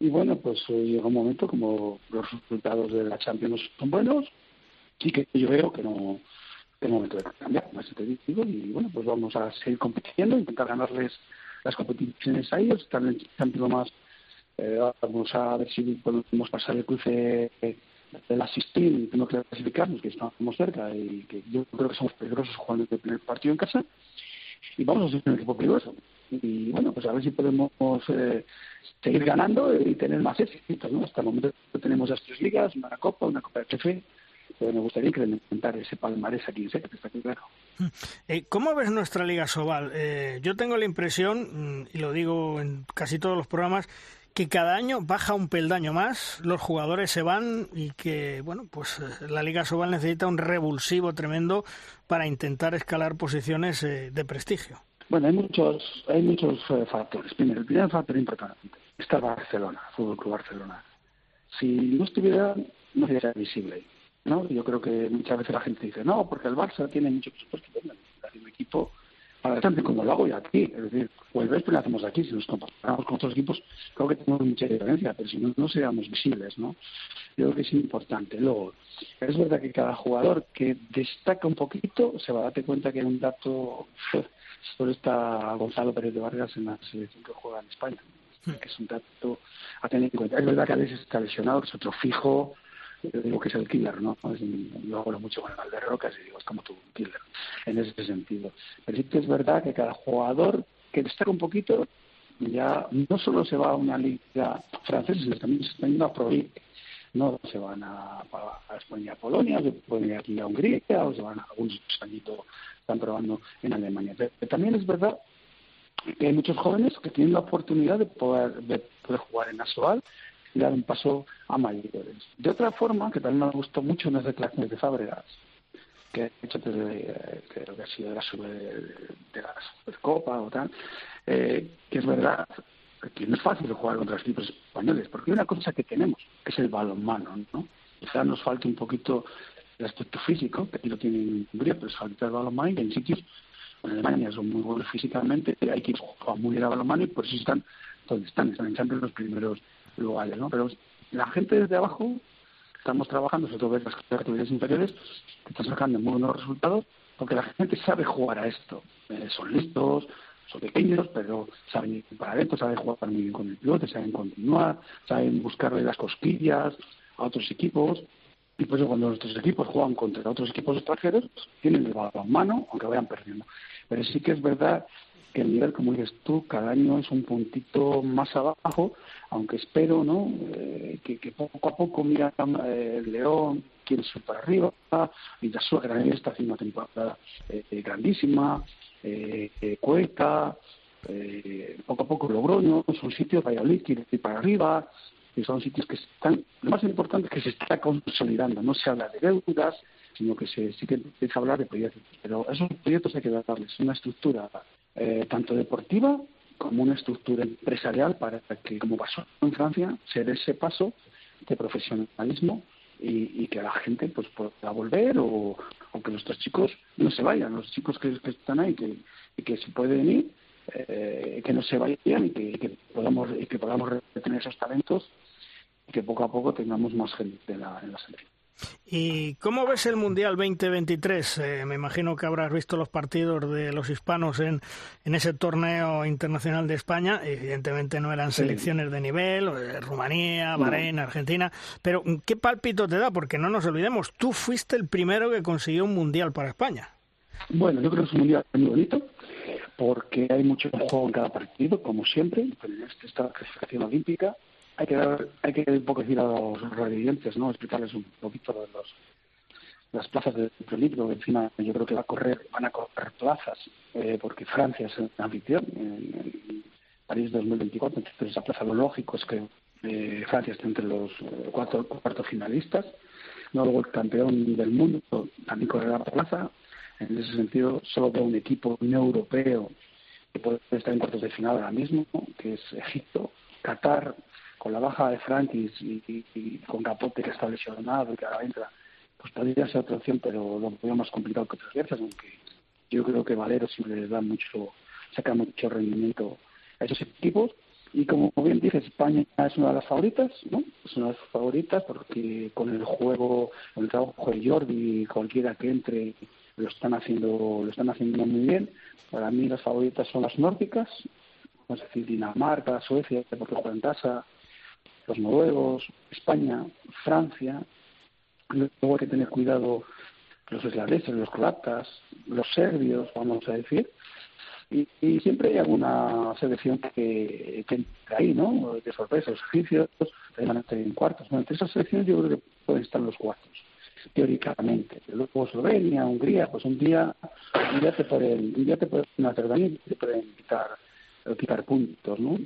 Y bueno, pues llega un momento como los resultados de la Champions son buenos y que yo veo que no es momento de cambiar, más te digo, y bueno, pues vamos a seguir compitiendo, intentar ganarles las competiciones a ellos, estar en el más, eh, vamos a ver si podemos pasar el cruce asistir y tenemos que clasificarnos, que estamos cerca y que yo creo que somos peligrosos jugando el primer partido en casa, y vamos a ser un equipo peligroso y bueno, pues a ver si podemos eh, seguir ganando y tener más éxito. ¿no? Hasta el momento tenemos las tres ligas, una Copa, una Copa de jefe, pero me gustaría incrementar ese palmarés aquí en Seca, está claro. Eh, ¿Cómo ves nuestra Liga Sobal? Eh, yo tengo la impresión, mm, y lo digo en casi todos los programas, que cada año baja un peldaño más, los jugadores se van y que, bueno, pues la Liga Sobal necesita un revulsivo tremendo para intentar escalar posiciones de prestigio. Bueno, hay muchos, hay muchos eh, factores. Primero, el primer factor importante está Barcelona, Fútbol Club Barcelona. Si no estuviera, no sería visible. ¿no? Yo creo que muchas veces la gente dice, no, porque el Barça tiene mucho presupuesto. Bueno, un equipo adelante como lo hago yo aquí. Es decir, o el Vesper lo hacemos aquí. Si nos comparamos con otros equipos, creo que tenemos mucha diferencia, pero si no, no seríamos visibles. ¿no? Yo creo que es importante. Luego, es verdad que cada jugador que destaca un poquito se va a darte cuenta que hay un dato Solo está Gonzalo Pérez de Vargas en la selección que juega en España, hmm. que es un dato a tener en cuenta. Es verdad que a veces está lesionado, que es otro fijo, yo digo que es el killer, ¿no? yo hablo mucho con el de Rocas y digo, es como tu killer, en ese sentido. Pero sí que es verdad que cada jugador que destaca un poquito, ya no solo se va a una liga francesa, sino también se está yendo a Pro no se van a, a España, a Polonia, se pueden ir aquí a Hungría, o se van a algún españito están probando en Alemania. Pero también es verdad que hay muchos jóvenes que tienen la oportunidad de poder, de poder jugar en Asoal dar un paso a mayores. De otra forma, que también me gustó mucho en las declaraciones de Fábregas, que ha hecho desde, creo que ha sido de la, de la Supercopa o tal, eh, que es verdad que no es fácil jugar contra los equipos españoles, porque hay una cosa que tenemos, que es el balonmano, ¿no? Quizá nos falta un poquito el aspecto físico, que aquí lo tienen en Hungría, pero es falta el balonmano, en sitios, en Alemania son muy buenos físicamente, hay que jugar muy bien a balonmano y por eso están donde están, están en los primeros lugares, ¿no? Pero la gente desde abajo, estamos trabajando, sobre todo en las categorías inferiores, están sacando muy buenos resultados, porque la gente sabe jugar a esto. Eh, son listos, son pequeños, pero saben ir para adentro, saben jugar muy bien con el pilote, saben continuar, saben buscarle las cosquillas, a otros equipos. Y por eso cuando nuestros equipos juegan contra otros equipos extranjeros, tienen el balón mano, aunque vayan perdiendo. Pero sí que es verdad que el nivel, como dices tú, cada año es un puntito más abajo, aunque espero ¿no? Eh, que, poco a poco mira eh, León, quiere subir para arriba, la Granada está haciendo una temporada eh, grandísima, Cueca, poco a poco Logroño, son sitios, Valladolid quiere ir para arriba, y son sitios que están, lo más importante es que se está consolidando, no se habla de deudas, sino que se, sí que empieza a hablar de proyectos, pero esos proyectos hay que darles una estructura eh, tanto deportiva como una estructura empresarial para que, como pasó en Francia, se dé ese paso de profesionalismo y, que la gente pues pueda volver o, que nuestros chicos no se vayan, los chicos que, están ahí que, y que se pueden ir, eh, que no se vayan y que, podamos y que podamos retener esos talentos y que poco a poco tengamos más gente en la, en la selección. ¿Y cómo ves el Mundial 2023? Eh, me imagino que habrás visto los partidos de los hispanos en, en ese torneo internacional de España. Evidentemente no eran selecciones de nivel, eh, Rumanía, Bahrein, Argentina. Pero ¿qué palpito te da? Porque no nos olvidemos, tú fuiste el primero que consiguió un Mundial para España. Bueno, yo creo que es un Mundial muy bonito porque hay mucho juego en cada partido, como siempre. En este está la clasificación olímpica hay que dar, hay que un poco decir a los radiantes, ¿no? Explicarles un poquito de los las plazas del que encima yo creo que va a correr, van a correr plazas, eh, porque Francia es el anfitrión en, París 2024, entonces esa plaza lo lógico es que eh, Francia esté entre los eh, cuatro, cuatro finalistas, luego el campeón del mundo también correrá la plaza, en ese sentido solo veo un equipo no europeo que puede estar en cuartos de final ahora mismo, que es Egipto, Qatar, con la baja de Frankis y, con Capote que está lesionado y que ahora entra, pues podría ser otra opción, pero lo veo más complicado que otras veces, aunque yo creo que Valero sí le da mucho, saca mucho rendimiento a esos equipos. Y como bien dice, España es una de las favoritas, ¿no? Es una de las favoritas porque con el juego, el trabajo de Jordi, cualquiera que entre, lo están haciendo, lo están haciendo muy bien. Para mí las favoritas son las nórdicas, a decir Dinamarca, Suecia, porque juegan en casa, los noruegos, España, Francia. Luego hay que tener cuidado los islandeses, los croatas, los serbios, vamos a decir. Y, siempre hay alguna selección que, que entra ahí, ¿no? De sorpresa, los egipcios van a estar en cuartos. Bueno, entre esas selecciones yo creo que pueden estar los cuartos, teóricamente. Luego Eslovenia, Hungría, pues un día, un día te pueden, un día te pueden hacer daño te pueden quitar, quitar puntos, ¿no?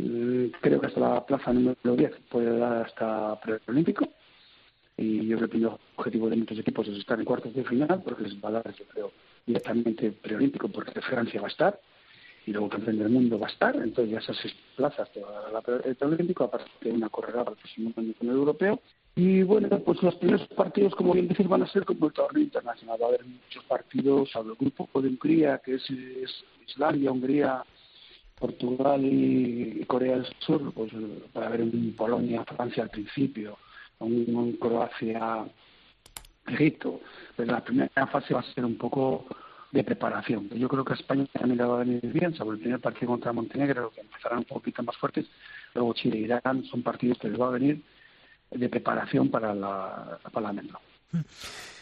Mm, creo que hasta la plaza número 10 puede dar hasta preolímpico y yo creo que el objetivo de muchos equipos es estar en cuartos de final porque les va a dar, yo creo, directamente preolímpico porque Francia va a estar y luego campeón del mundo va a estar, entonces ya esas seis plazas te va a dar el preolímpico, aparte de una carrera para el próximo año con el europeo. Y bueno, pues los primeros partidos, como bien decís, van a ser como el torneo internacional. Va a haber muchos partidos, al grupo de Hungría, que es Islandia, Hungría, Portugal y Corea del Sur, pues para ver en Polonia, Francia al principio, en Croacia, Egipto. Pero la primera fase va a ser un poco de preparación. Yo creo que a España también le va a venir bien, sobre el primer partido contra Montenegro, que empezarán un poquito más fuertes. Luego Chile e Irán son partidos que les va a venir de preparación para la, para la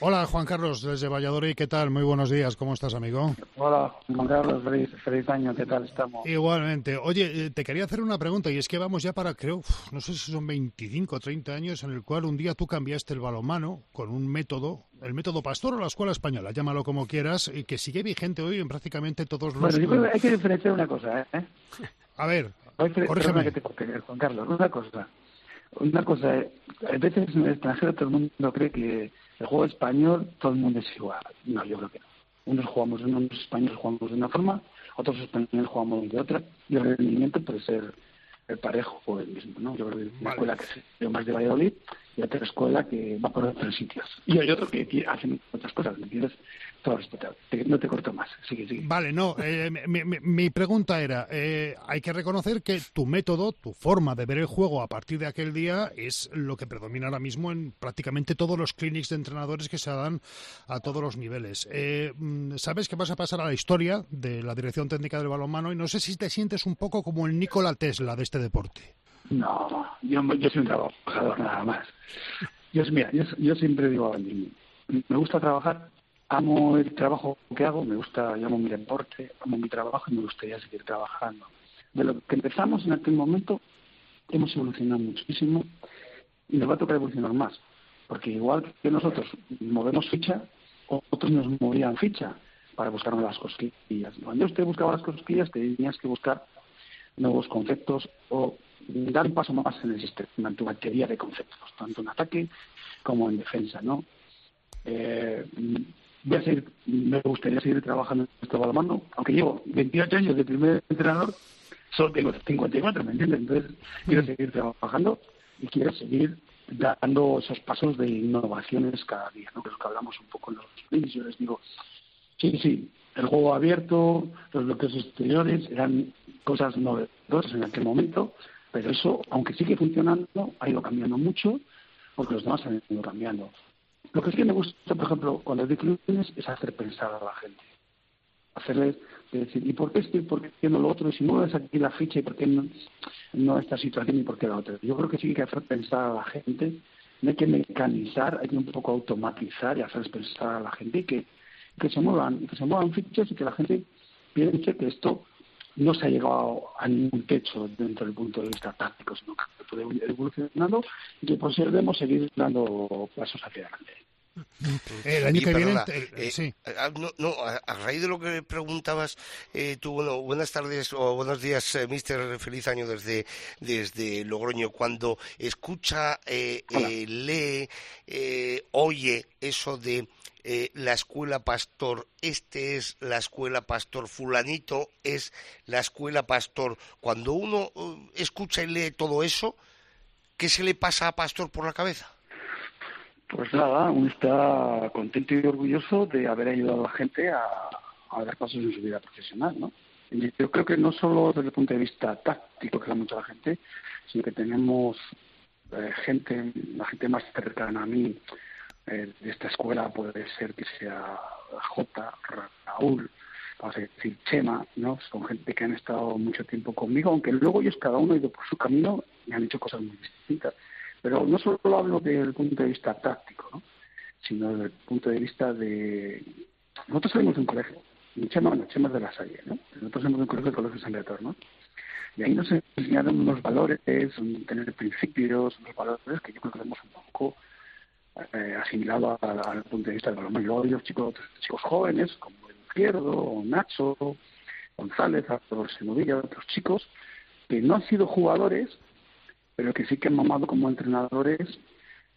Hola Juan Carlos desde Valladolid, ¿qué tal? Muy buenos días, ¿cómo estás amigo? Hola Juan Carlos, feliz, año, ¿qué tal estamos? Igualmente, oye, eh, te quería hacer una pregunta y es que vamos ya para, creo, no sé si son 25 o 30 años en el cual un día tú cambiaste el balonmano con un método, el método Pastor o la Escuela Española, llámalo como quieras, y que sigue vigente hoy en prácticamente todos los... Bueno, yo creo que hay que diferenciar una cosa, ¿eh? A ver, corrígeme. Juan Carlos, una cosa una cosa, a veces en el extranjero todo el mundo cree que el juego español todo el mundo es igual. No, yo creo que no. Unos jugamos, unos españoles jugamos de una forma, otros españoles jugamos de otra, y el rendimiento puede ser el parejo o el mismo, ¿no? Yo creo que una escuela que se más de Valladolid y otra escuela que va por otros sitios. Y hay otro que hace otras cosas, ¿me entiendes? no te corto más. Vale, no. Eh, mi, pregunta era, eh, hay que reconocer que tu método, tu forma de ver el juego a partir de aquel día es lo que predomina ahora mismo en prácticamente todos los clinics de entrenadores que se dan a todos los niveles. Eh, mm, Sabes que vas a pasar a la historia de la dirección técnica del balonmano y no sé si te sientes un poco como el Nikola Tesla de este deporte. No, yo, yo soy un trabajador nada más. Yo, mira, yo, yo siempre digo a mí, me gusta trabajar, amo el trabajo que hago, me gusta, yo amo mi deporte, amo mi trabajo y me gustaría seguir trabajando. De lo que empezamos en aquel momento, hemos evolucionado muchísimo y nos va a tocar evolucionar más. Porque igual que nosotros movemos ficha, otros nos movían ficha para buscar las cosquillas. Cuando usted buscaba las cosquillas, tenías que buscar nuevos conceptos o dar un paso más en el sistema, en tu batería de conceptos, tanto en ataque como en defensa, ¿no? Eh, voy a seguir, me gustaría seguir trabajando en este balonmano, aunque llevo 28 años de primer entrenador, solo tengo 54, ¿me entiendes? Entonces, quiero seguir trabajando y quiero seguir dando esos pasos de innovaciones cada día, ¿no? Que es lo que hablamos un poco en los vídeos. Yo les digo, sí, sí, el juego abierto, los bloques exteriores, eran cosas novedosas en aquel momento, pero eso, aunque sigue funcionando, ha ido cambiando mucho porque los demás han ido cambiando. Lo que sí me gusta, por ejemplo, cuando doy clubes es hacer pensar a la gente. Hacerles decir, ¿y por qué estoy, por qué no lo otro? Y si mueves aquí la ficha, ¿y por qué no, no esta situación y por qué la otra? Yo creo que sí que hay que hacer pensar a la gente, no hay que mecanizar, hay que un poco automatizar y hacer pensar a la gente que, que se muevan, que se muevan fichas y que la gente piense que esto no se ha llegado a ningún techo dentro del punto de vista táctico, sino que puede evolucionando y que debemos seguir dando pasos hacia adelante. El año que viene, eh, sí. no, a, raíz de lo que preguntabas, eh, tú, bueno, buenas tardes o buenos días, eh, Mister, feliz año desde, desde Logroño. Cuando escucha, eh, lee, oye eso de la escuela pastor, este es la escuela pastor, fulanito es la escuela pastor. Cuando uno escucha y lee todo eso, ¿qué se le pasa a pastor por la cabeza? Pues nada, uno está contento y orgulloso de haber ayudado a la gente a, dar pasos en su vida profesional, ¿no? yo creo que no solo desde el punto de vista táctico, que da mucha la gente, sino que tenemos eh, gente, la gente más cercana a mí eh, de esta escuela puede ser que sea J, Raúl, vamos a decir Chema, ¿no? Son gente que han estado mucho tiempo conmigo, aunque luego ellos cada uno ha ido por su camino y han hecho cosas muy distintas. Pero no solo hablo desde el punto de vista táctico, ¿no? sino desde el punto de vista de... Nosotros salimos de un colegio, Chema, Chema de la Salle, ¿no? Nosotros salimos de un colegio, el Colegio San Beator, ¿no? Y ahí nos enseñaron unos valores, tener principios, unos valores que yo creo que hemos un poco eh, asimilado al punto de vista luego los chicos, chicos jóvenes, como el Izquierdo, Nacho, González, Arturo Senovilla, otros chicos, que no han sido jugadores, pero que sí que han mamado como entrenadores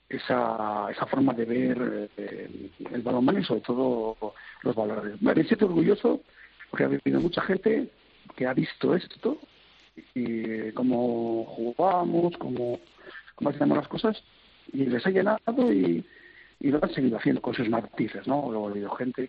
esa, esa forma de ver eh, el balonmano y sobre todo los valores. Me siento orgulloso porque ha habido mucha gente que ha visto esto y cómo jugábamos, cómo, cómo hacíamos las cosas y les ha llenado y, y lo han seguido haciendo con sus matices, ¿no? Luego ha habido gente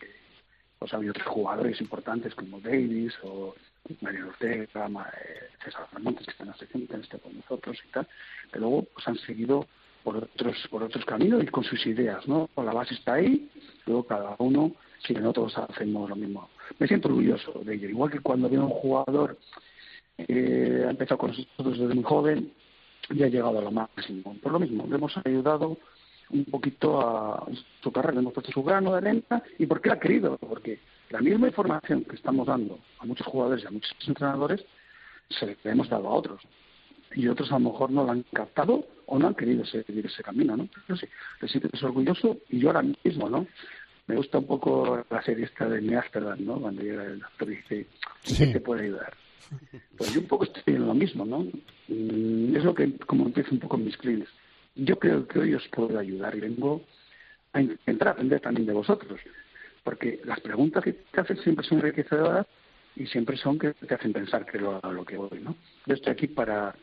pues ha habido otros jugadores importantes como Davis o Mario Ortega, eh, César Montes, que están que están con nosotros y tal, que luego pues, han seguido por otros por otros caminos y con sus ideas, ¿no? La base está ahí, luego cada uno, si no todos hacemos lo mismo. Me siento orgulloso de ello. Igual que cuando veo un jugador eh, ha empezado con nosotros desde muy joven y ha llegado a lo máximo. Por lo mismo, le hemos ayudado un poquito a su carrera, le hemos puesto su grano de arena y porque ha querido, porque la misma información que estamos dando a muchos jugadores y a muchos entrenadores, se le hemos dado a otros. Y otros a lo mejor no lo han captado o no han querido seguir ese camino, ¿no? Pero sí, te sientes orgulloso y yo ahora mismo, ¿no? Me gusta un poco la serie esta de Neasterdan, ¿no? Cuando llega el doctor y dice, ¿qué te puede ayudar? Pues yo un poco estoy en lo mismo, ¿no? Mm, es lo que como empiezo un poco en mis clientes. Yo creo que hoy os puedo ayudar y vengo a intentar aprender también de vosotros porque las preguntas que te hacen siempre son enriquecedoras y siempre son que te hacen pensar que lo, lo que voy, ¿no? Yo estoy aquí para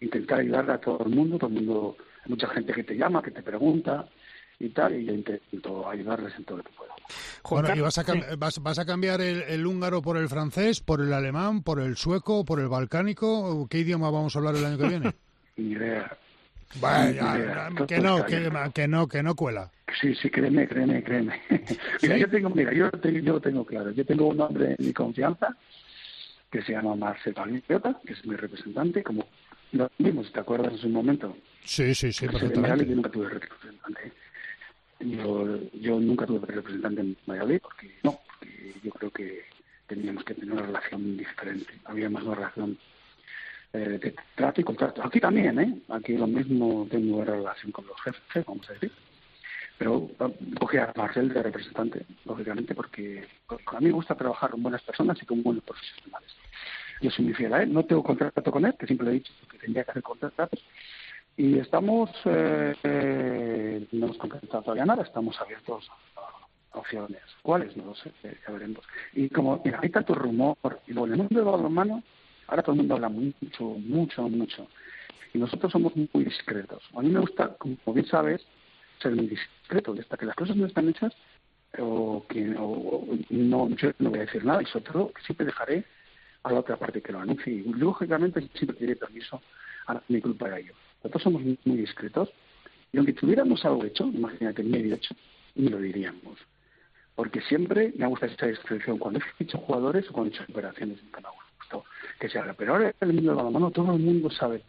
intentar ayudar a todo el mundo, todo el mundo, hay mucha gente que te llama, que te pregunta y tal, y yo intento ayudarles en todo lo que puedo. Bueno, ¿y vas a, vas, vas a cambiar el, el, húngaro por el francés, por el alemán, por el sueco, por el balcánico? ¿Qué idioma vamos a hablar el año que viene? [laughs] Ni idea. Vaya, que no, que, que, no, que no cuela. Sí, sí, créeme, créeme, créeme. [laughs] mira, yo tengo, mira, yo, tengo, yo lo tengo claro. Yo tengo un hombre en mi confianza que se llama Marcelo Aliota, que es mi representante, como lo vimos, ¿te acuerdas en su momento? Sí, sí, sí, perfectamente. Yo nunca tuve representante. Yo, yo nunca tuve representante en Valladolid porque no, porque yo creo que teníamos que tener una relación diferente. Había más una relación eh, de trato y contrato. Aquí también, ¿eh? Aquí lo mismo tengo relación con los jefes, vamos a decir. Pero cogí a Marcel de representante, lógicamente, porque, a mí me gusta trabajar con buenas personas y con buenos profesionales. Yo soy muy fiel a no tengo contrato con él, que siempre le he dicho que tendría que hacer contratos. Y estamos, eh, eh, no hemos concretado todavía nada, estamos abiertos a, opciones. ¿Cuáles? No lo sé, ya veremos. Y como, mira, hay tanto rumor, y luego en el mundo del balonmano, ahora todo el mundo habla mucho, mucho, mucho. Y nosotros somos muy discretos. A mí me gusta, como bien sabes, ser muy discreto, hasta que las cosas no están hechas, o que no, yo no voy a decir nada, y sobre todo siempre dejaré a la otra parte que lo anuncie. Y lógicamente siempre pediré permiso a mi culpa para ello. Nosotros somos muy, discretos, y aunque tuviéramos algo hecho, imagínate medio hecho, ni lo diríamos. Porque siempre me gusta esa discreción cuando he hecho jugadores o cuando he hecho operaciones en cada Que se haga. Pero ahora el mundo de la mano todo el mundo sabe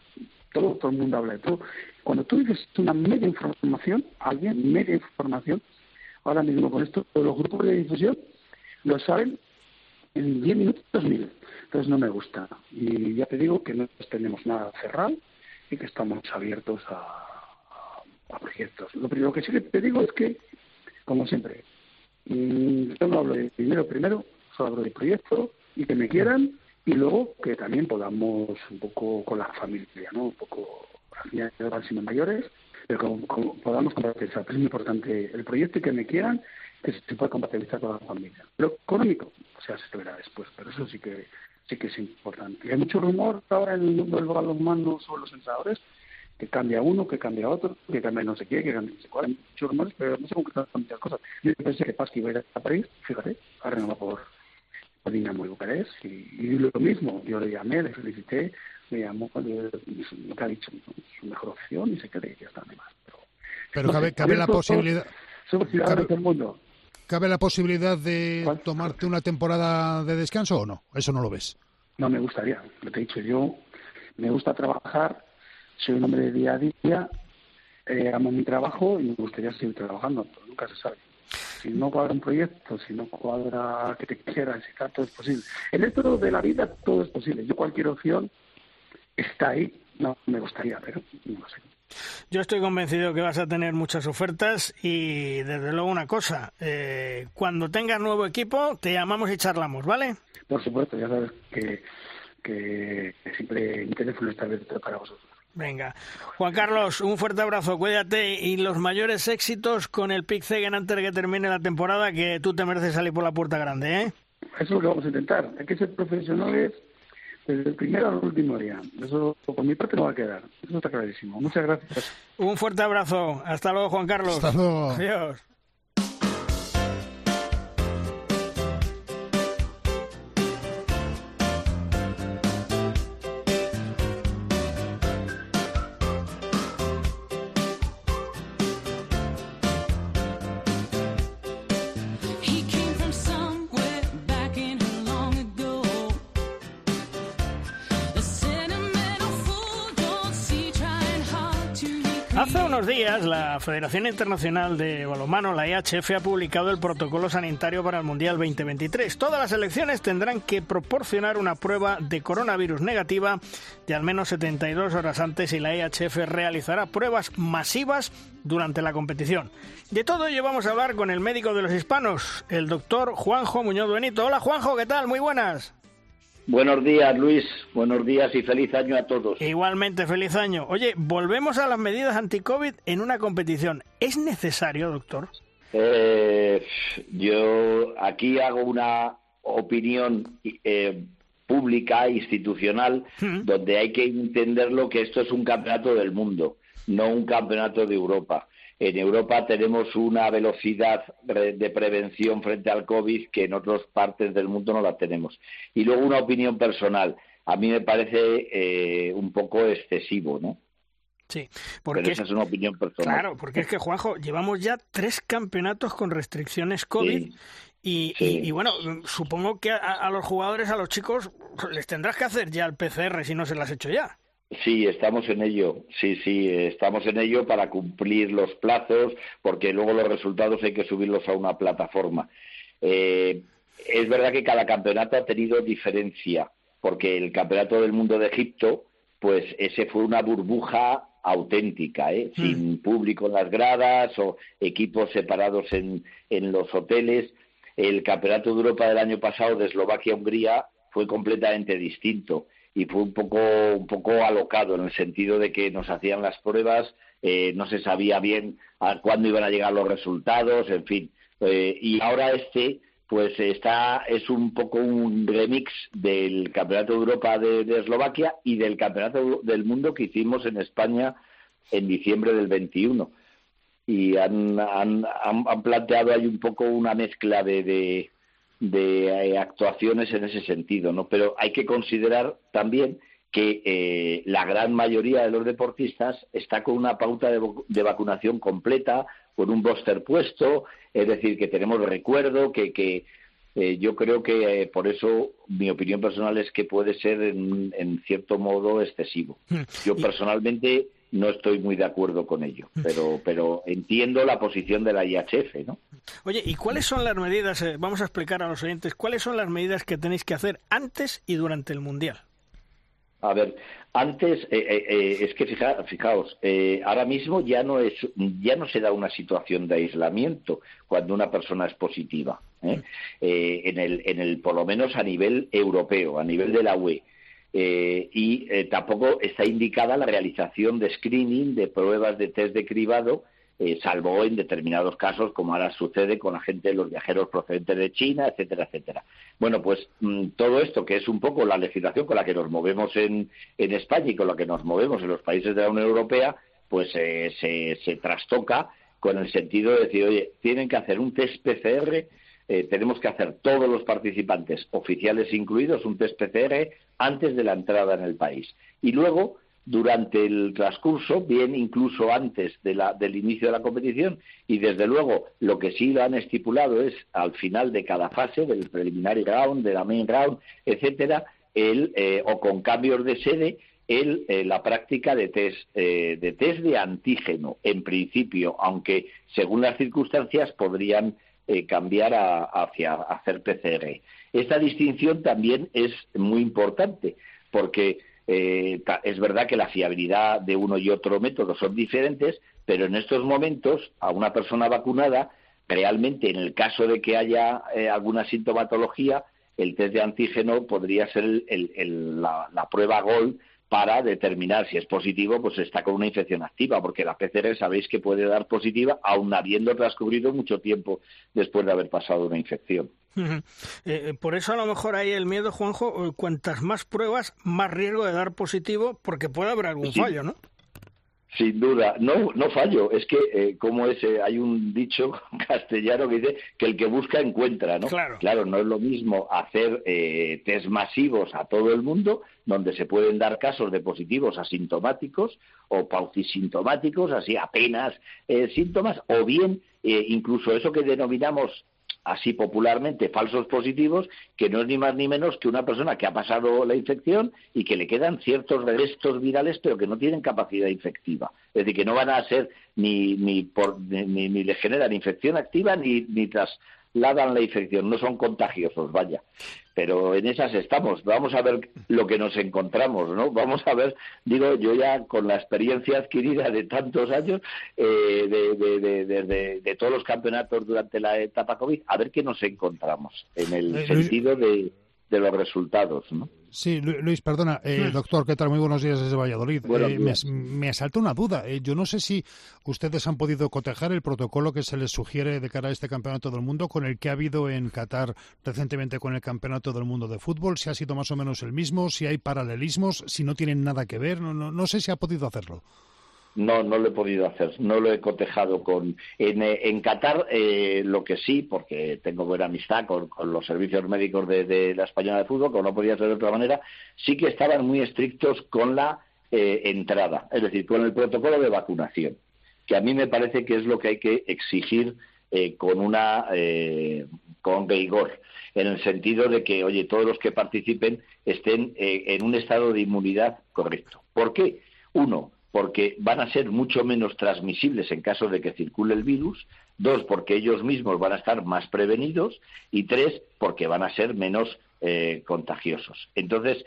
todo, todo el mundo habla de todo. Cuando tú dices una media información, alguien, media información, ahora mismo con esto, los grupos de difusión lo saben en 10 minutos mil. Entonces no me gusta. Y ya te digo que no tenemos nada cerrado y que estamos abiertos a, proyectos. Lo primero que sí que te digo es que, como siempre, mm, yo no hablo de dinero primero, solo hablo de proyectos y que me quieran y luego que también podamos un poco con la familia, ¿no? Un poco, las van siendo mayores, pero como, podamos compatibilizar. Es muy importante el proyecto y que me quieran, que se pueda compatibilizar con la familia. Pero económico, o sea, se verá después, pero eso sí que sí que es importante. Y hay mucho rumor ahora en el mundo del balonmano sobre los entrenadores, que cambia uno, que cambia otro, que cambia no sé qué, que cambia no sé cuál. Hay muchos rumores, pero no cómo que muchas cosas. Yo pensé que Pasqui iba a ir a París, fíjate, ahora no va por Dinamo de Bucarest y, y, lo mismo, yo le llamé, le felicité, me llamó que ha dicho su mejor opción y se cree que está de más. Pero, pero cabe, cabe la posibilidad... Cabe, del mundo. ¿Cabe la posibilidad de tomarte una temporada de descanso o no? ¿Eso no lo ves? No me gustaría. Lo que he dicho yo, me gusta trabajar, soy un hombre de día a día, eh, amo mi trabajo y me gustaría seguir trabajando, nunca se sabe si no cuadra un proyecto, si no cuadra que te quieras, si todo es posible. En esto de la vida todo es posible. Yo cualquier opción está ahí. No me gustaría, pero no sé. Yo estoy convencido que vas a tener muchas ofertas y desde luego una cosa, eh, cuando tengas nuevo equipo te llamamos y charlamos, ¿vale? Por supuesto, ya sabes que, que siempre mi teléfono está abierto para vosotros. Venga. Juan Carlos, un fuerte abrazo, cuídate y los mayores éxitos con el Pixegen antes de que termine la temporada, que tú te mereces salir por la puerta grande, ¿eh? Eso es lo que vamos a intentar. Hay que ser profesionales desde el primero al último día. Eso por mi parte no va a quedar. Eso está clarísimo. Muchas gracias. Un fuerte abrazo. Hasta luego, Juan Carlos. Hasta luego. Adiós. Unos días, la Federación Internacional de Balonmano, la IHF, ha publicado el protocolo sanitario para el Mundial 2023. Todas las selecciones tendrán que proporcionar una prueba de coronavirus negativa de al menos 72 horas antes y la IHF realizará pruebas masivas durante la competición. De todo ello vamos a hablar con el médico de los hispanos, el doctor Juanjo Muñoz Benito. Hola Juanjo, ¿qué tal? Muy buenas. Buenos días, Luis. Buenos días y feliz año a todos. Igualmente, feliz año. Oye, volvemos a las medidas anti-COVID en una competición. ¿Es necesario, doctor? Eh, yo aquí hago una opinión eh, pública, institucional, hmm. donde hay que entenderlo que esto es un campeonato del mundo, no un campeonato de Europa. En Europa tenemos una velocidad de prevención frente al COVID que en otras partes del mundo no la tenemos. Y luego una opinión personal. A mí me parece eh, un poco excesivo, ¿no? Sí, porque Pero esa es, una opinión personal. Claro, porque es que, Juanjo, llevamos ya tres campeonatos con restricciones COVID y, bueno, supongo que a, a, los jugadores, a los chicos, les tendrás que hacer ya el PCR si no se las has hecho ya. Sí, estamos en ello. Sí, sí, estamos en ello para cumplir los plazos, porque luego los resultados hay que subirlos a una plataforma. Eh, es verdad que cada campeonato ha tenido diferencia, porque el campeonato del mundo de Egipto, pues ese fue una burbuja auténtica, ¿eh? Mm. sin público en las gradas o equipos separados en, en los hoteles. El campeonato de Europa del año pasado de Eslovaquia-Hungría fue completamente distinto y fue un poco, un poco alocado en el sentido de que nos hacían las pruebas, eh, no se sabía bien a cuándo iban a llegar los resultados, en fin. Eh, y ahora este, pues está, es un poco un remix del Campeonato de Europa de, Eslovaquia y del Campeonato del Mundo que hicimos en España en diciembre del 21. Y han, han, han planteado ahí un poco una mezcla de de eh, actuaciones en ese sentido, ¿no? Pero hay que considerar también que eh, la gran mayoría de los deportistas está con una pauta de, vacunación completa, con un booster puesto, es decir, que tenemos recuerdo, que, que eh, yo creo que por eso mi opinión personal es que puede ser en, en cierto modo excesivo. Hmm. Yo personalmente no estoy muy de acuerdo con ello, mm. pero, pero entiendo la posición de la IHF, ¿no? Oye, ¿y cuáles son las medidas, eh, vamos a explicar a los oyentes, cuáles son las medidas que tenéis que hacer antes y durante el Mundial? A ver, antes eh, eh, es que fijaos, ahora mismo ya no es, ya no se da una situación de aislamiento cuando una persona es positiva, mm. en el, en el, por lo menos a nivel europeo, a nivel de la UE. Eh, y eh, tampoco está indicada la realización de screening, de pruebas de test de cribado, eh, salvo en determinados casos, como ahora sucede con la gente, los viajeros procedentes de China, etcétera, etcétera. Bueno, pues mm, todo esto, que es un poco la legislación con la que nos movemos en, en España y con la que nos movemos en los países de la Unión Europea, pues se, se trastoca con el sentido de decir, oye, tienen que hacer un test PCR eh, tenemos que hacer todos los participantes, oficiales incluidos, un test PCR antes de la entrada en el país. Y luego, durante el transcurso, bien incluso antes del inicio de la competición, y desde luego lo que sí lo han estipulado es al final de cada fase, del preliminary round, de la main round, etcétera, el, eh, o con cambios de sede, el, eh, la práctica de test, de test de antígeno, en principio, aunque según las circunstancias podrían eh, cambiar a, hacia hacer PCR. Esta distinción también es muy importante porque eh, es verdad que la fiabilidad de uno y otro método son diferentes, pero en estos momentos a una persona vacunada, realmente en el caso de que haya eh, alguna sintomatología, el test de antígeno podría ser la, la, prueba GOL para determinar si es positivo, pues está con una infección activa, porque la PCR sabéis que puede dar positiva aun habiendo transcurrido mucho tiempo después de haber pasado una infección. Eh, por eso a lo mejor hay el miedo, Juanjo, eh, cuantas más pruebas, más riesgo de dar positivo, porque puede haber algún fallo, ¿no? Sin duda, no, no fallo. Es que, eh, como ese, hay un dicho [laughs] castellano que dice que el que busca encuentra, ¿no? Claro, no es lo mismo hacer eh, test masivos a todo el mundo, donde se pueden dar casos de positivos asintomáticos o paucisintomáticos, así apenas eh, síntomas, o bien eh, incluso eso que denominamos así popularmente falsos positivos, que no es ni más ni menos que una persona que ha pasado la infección y que le quedan ciertos restos virales, pero que no tienen capacidad infectiva. Es decir, que no van a ser ni, ni, por, ni, ni le generan infección activa ni, ni tras dan la infección, no son contagiosos, vaya. Pero en esas estamos. Vamos a ver lo que nos encontramos, ¿no? Vamos a ver, digo, yo ya con la experiencia adquirida de tantos años, eh, de, de, todos los campeonatos durante la etapa COVID, a ver qué nos encontramos en el eh, sentido de de los resultados, ¿no? Sí, Luis, perdona, eh, doctor, ¿qué tal? Muy buenos días desde Valladolid. Eh, me, me, asalta una duda. Eh, yo no sé si ustedes han podido cotejar el protocolo que se les sugiere de cara a este Campeonato del Mundo con el que ha habido en Qatar recientemente con el Campeonato del Mundo de Fútbol, si ha sido más o menos el mismo, si hay paralelismos, si no tienen nada que ver. No, no, no sé si ha podido hacerlo. No, no lo he podido hacer, no lo he cotejado con... En, eh, Qatar eh, lo que sí, porque tengo buena amistad con, los servicios médicos de, la Española de Fútbol, como no podía ser de otra manera, sí que estaban muy estrictos con la eh, entrada, es decir, con el protocolo de vacunación, que a mí me parece que es lo que hay que exigir eh, con una eh, con rigor, en el sentido de que, oye, todos los que participen estén eh, en un estado de inmunidad correcto. ¿Por qué? Uno, porque van a ser mucho menos transmisibles en caso de que circule el virus. Dos, porque ellos mismos van a estar más prevenidos. Y tres, porque van a ser menos contagiosos. Entonces,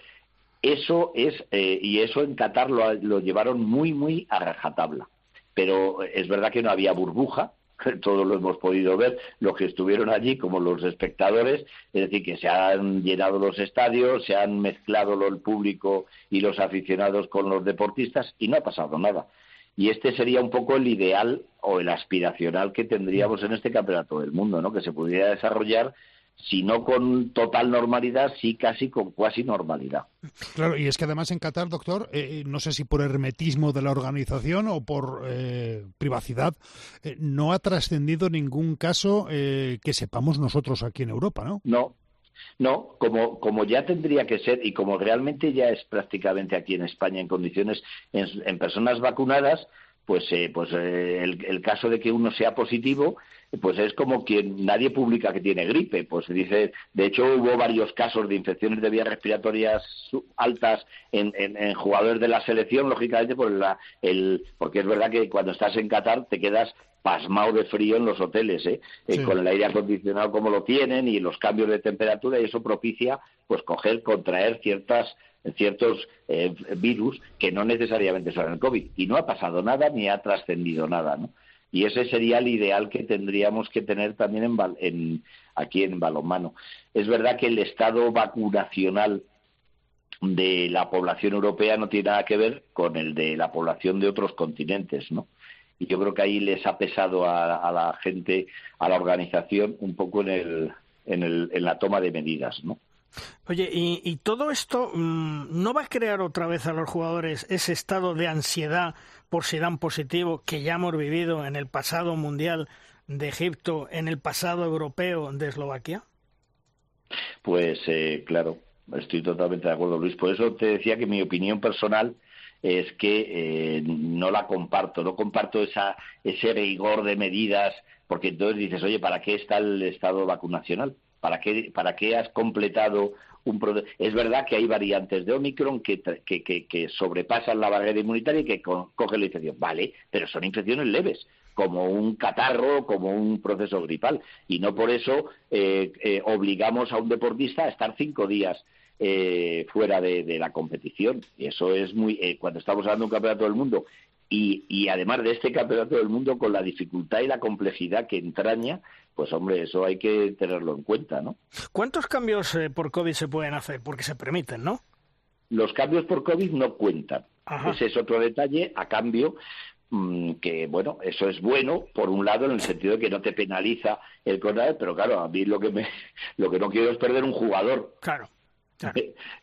eso es, y eso en Qatar lo, lo, llevaron muy, muy a rajatabla. Pero es verdad que no había burbuja, [laughs] todos lo hemos podido ver, los que estuvieron allí como los espectadores, es decir, que se han llenado los estadios, se han mezclado el público y los aficionados con los deportistas y no ha pasado nada. Y este sería un poco el ideal o el aspiracional que tendríamos en este campeonato del mundo, ¿no? Que se pudiera desarrollar si no con total normalidad, sí casi con cuasi normalidad. Claro, y es que además en Qatar, doctor, eh, eh, no sé si por hermetismo de la organización o por eh, privacidad, no ha trascendido ningún caso que sepamos nosotros aquí en Europa, ¿no? No, no, como, como ya tendría que ser y como realmente ya es prácticamente aquí en España en condiciones, en, personas vacunadas, pues, pues el, el, caso de que uno sea positivo pues es como quien nadie publica que tiene gripe. Pues dice, de hecho hubo varios casos de infecciones de vías respiratorias altas en, jugadores de la selección, lógicamente por la, el, porque es verdad que cuando estás en Qatar te quedas pasmado de frío en los hoteles, ¿eh? eh con el aire acondicionado como lo tienen y los cambios de temperatura y eso propicia pues coger, contraer ciertas ciertos eh, virus que no necesariamente son el COVID. Y no ha pasado nada ni ha trascendido nada, ¿no? Y ese sería el ideal que tendríamos que tener también en, aquí en balonmano. Es verdad que el estado vacunacional de la población europea no tiene nada que ver con el de la población de otros continentes, ¿no? Y yo creo que ahí les ha pesado a, la gente, a la organización, un poco en, el, en, el, en la toma de medidas, ¿no? Oye, y, todo esto mm, no va a crear otra vez a los jugadores ese estado de ansiedad por si dan positivo que ya hemos vivido en el pasado mundial de Egipto, en el pasado europeo de Eslovaquia? Pues eh, claro, estoy totalmente de acuerdo, Luis. Por eso te decía que mi opinión personal es que eh, no la comparto, no comparto esa, ese rigor de medidas, porque entonces dices, oye, ¿para qué está el estado vacunacional? ¿Para qué, para qué has completado un Es verdad que hay variantes de Omicron que, que, que, sobrepasan la barrera inmunitaria y que cogen la infección. Vale, pero son infecciones leves como un catarro, como un proceso gripal. Y no por eso eh, eh, obligamos a un deportista a estar cinco días eh, fuera de, de, la competición. Eso es muy. cuando estamos hablando de un campeonato del mundo y, y, además de este campeonato del mundo, con la dificultad y la complejidad que entraña, pues hombre, eso hay que tenerlo en cuenta, ¿no? ¿Cuántos cambios eh, por COVID se pueden hacer? Porque se permiten, ¿no? Los cambios por COVID no cuentan. Ese es otro detalle a cambio mm, que bueno, eso es bueno por un lado en el sentido de que no te penaliza el coronavirus, pero claro, a mí lo que me [laughs] lo que no quiero es perder un jugador. Claro. [laughs]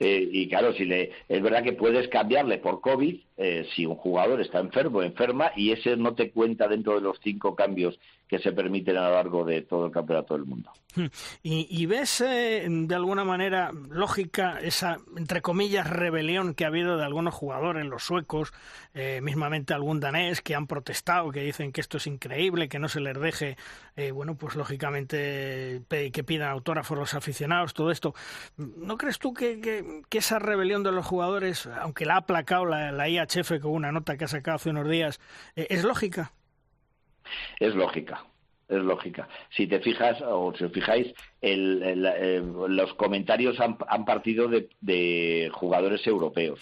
Eh, y claro, si le, es verdad que puedes cambiarle por COVID eh, si un jugador está enfermo enferma y ese no te cuenta dentro de los cinco cambios que se permiten a lo largo de todo el campeonato del mundo. Hmm. ¿Y, ves eh, de alguna manera lógica esa, entre comillas, rebelión que ha habido de algunos jugadores, los suecos, eh, mismamente algún danés, que han protestado, que dicen que esto es increíble, que no se les deje, bueno, pues lógicamente que pidan autógrafos los aficionados, todo esto. ¿No crees tú que, esa rebelión de los jugadores, aunque la ha aplacado la, la IHF con una nota que ha sacado hace unos días, es lógica? es lógica es lógica. Si te fijas o si os fijáis, eh, los comentarios han, partido de, jugadores europeos.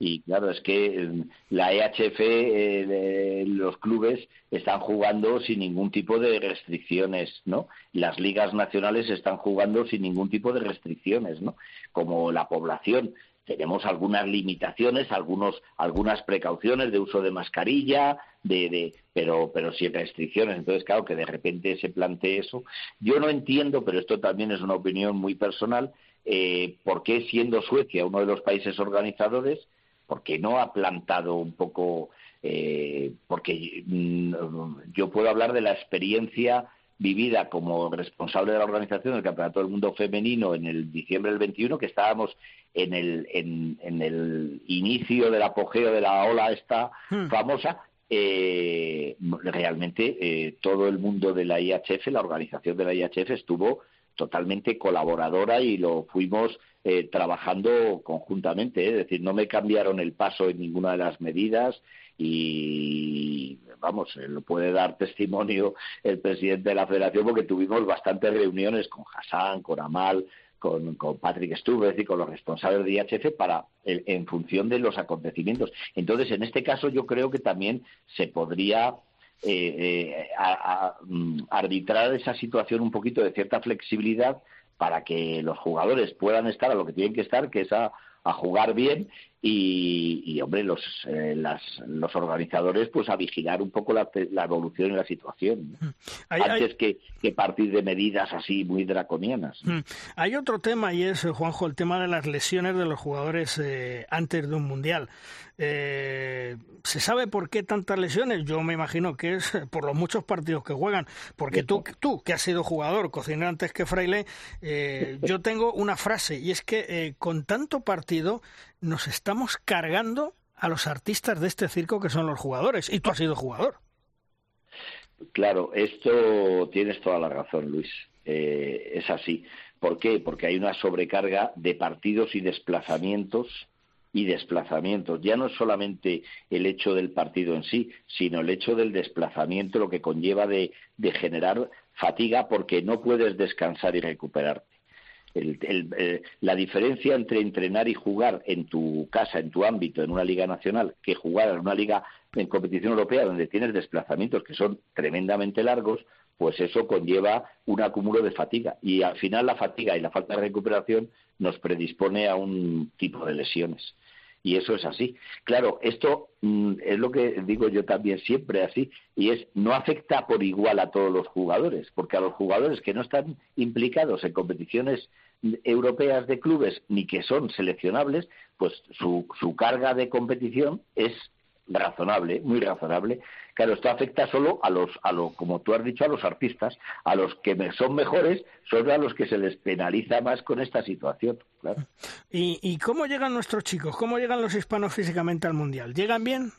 Y claro, es que eh, la EHF, eh, los clubes están jugando sin ningún tipo de restricciones, ¿no? Las ligas nacionales están jugando sin ningún tipo de restricciones, ¿no? Como la población tenemos algunas limitaciones, algunos, algunas precauciones de uso de mascarilla, de, de, pero, pero sin restricciones. Entonces, claro, que de repente se plantee eso. Yo no entiendo, pero esto también es una opinión muy personal, eh, por qué siendo Suecia uno de los países organizadores, por qué no ha plantado un poco, eh, porque mm, yo puedo hablar de la experiencia vivida como responsable de la organización del Campeonato del Mundo Femenino en el diciembre del 21, que estábamos en el, en, el inicio del apogeo de la ola esta hmm. famosa, eh, realmente eh, todo el mundo de la IHF, la organización de la IHF estuvo totalmente colaboradora y lo fuimos eh, trabajando conjuntamente. Es decir, no me cambiaron el paso en ninguna de las medidas y vamos, lo puede dar testimonio el presidente de la federación porque tuvimos bastantes reuniones con Hassan, con Amal, con, con Patrick Stubbs y con los responsables de IHF para en función de los acontecimientos. Entonces, en este caso, yo creo que también se podría eh, eh, mm, arbitrar esa situación un poquito de cierta flexibilidad para que los jugadores puedan estar a lo que tienen que estar, que es a, a jugar bien y, hombre, los, eh, los organizadores pues a vigilar un poco la, evolución y la situación mm. antes Que, que, partir de medidas así muy draconianas. Mm. Hay otro tema y es, Juanjo, el tema de las lesiones de los jugadores eh, antes de un mundial. Eh, ¿Se sabe por qué tantas lesiones? Yo me imagino que es por los muchos partidos que juegan. Porque tú, tú que has sido jugador, cocinero antes que fraile, yo tengo una frase y es que con tanto partido nos estamos cargando a los artistas de este circo que son los jugadores. Y tú has sido jugador. Claro, esto tienes toda la razón, Luis. Eh, es así. ¿Por qué? Porque hay una sobrecarga de partidos y desplazamientos y desplazamientos. Ya no es solamente el hecho del partido en sí, sino el hecho del desplazamiento, lo que conlleva de, de generar fatiga porque no puedes descansar y recuperarte. Eh, la diferencia entre entrenar y jugar en tu casa, en tu ámbito, en una liga nacional, que jugar en una liga en competición europea donde tienes desplazamientos que son tremendamente largos, pues eso conlleva un acúmulo de fatiga. Y al final la fatiga y la falta de recuperación nos predispone a un tipo de lesiones. Y eso es así. Claro, esto mm, es lo que digo yo también siempre así, y es no afecta por igual a todos los jugadores, porque a los jugadores que no están implicados en competiciones europeas de clubes ni que son seleccionables, pues su, su carga de competición es razonable, muy razonable. Claro, esto afecta solo a los, a lo, como tú has dicho, a los artistas, a los que son mejores, son a los que se les penaliza más con esta situación. Claro. ¿Y, ¿Y cómo llegan nuestros chicos? ¿Cómo llegan los hispanos físicamente al mundial? ¿Llegan bien?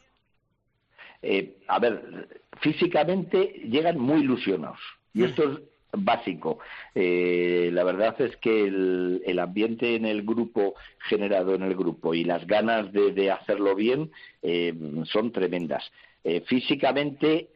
Eh, a ver, físicamente llegan muy ilusionados. Y mm. esto es básico. Eh, la verdad es que el, ambiente en el grupo, generado en el grupo, y las ganas de, hacerlo bien eh, son tremendas. Eh, físicamente,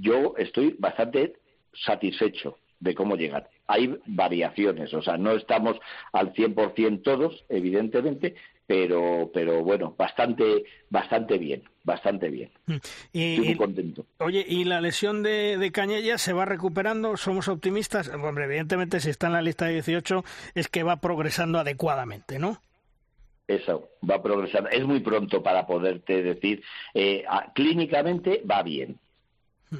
yo estoy bastante satisfecho de cómo llegar. Hay variaciones, o sea, no estamos al 100% todos, evidentemente, pero, pero bueno, bastante, bastante bien, bastante bien. Mm. Y, Estoy muy contento. Oye, ¿y la lesión de, de Cañella se va recuperando? ¿Somos optimistas? Hombre, evidentemente si está en la lista de 18 es que va progresando adecuadamente, ¿no? Eso, va progresando. Es muy pronto para poderte decir. Eh, clínicamente va bien,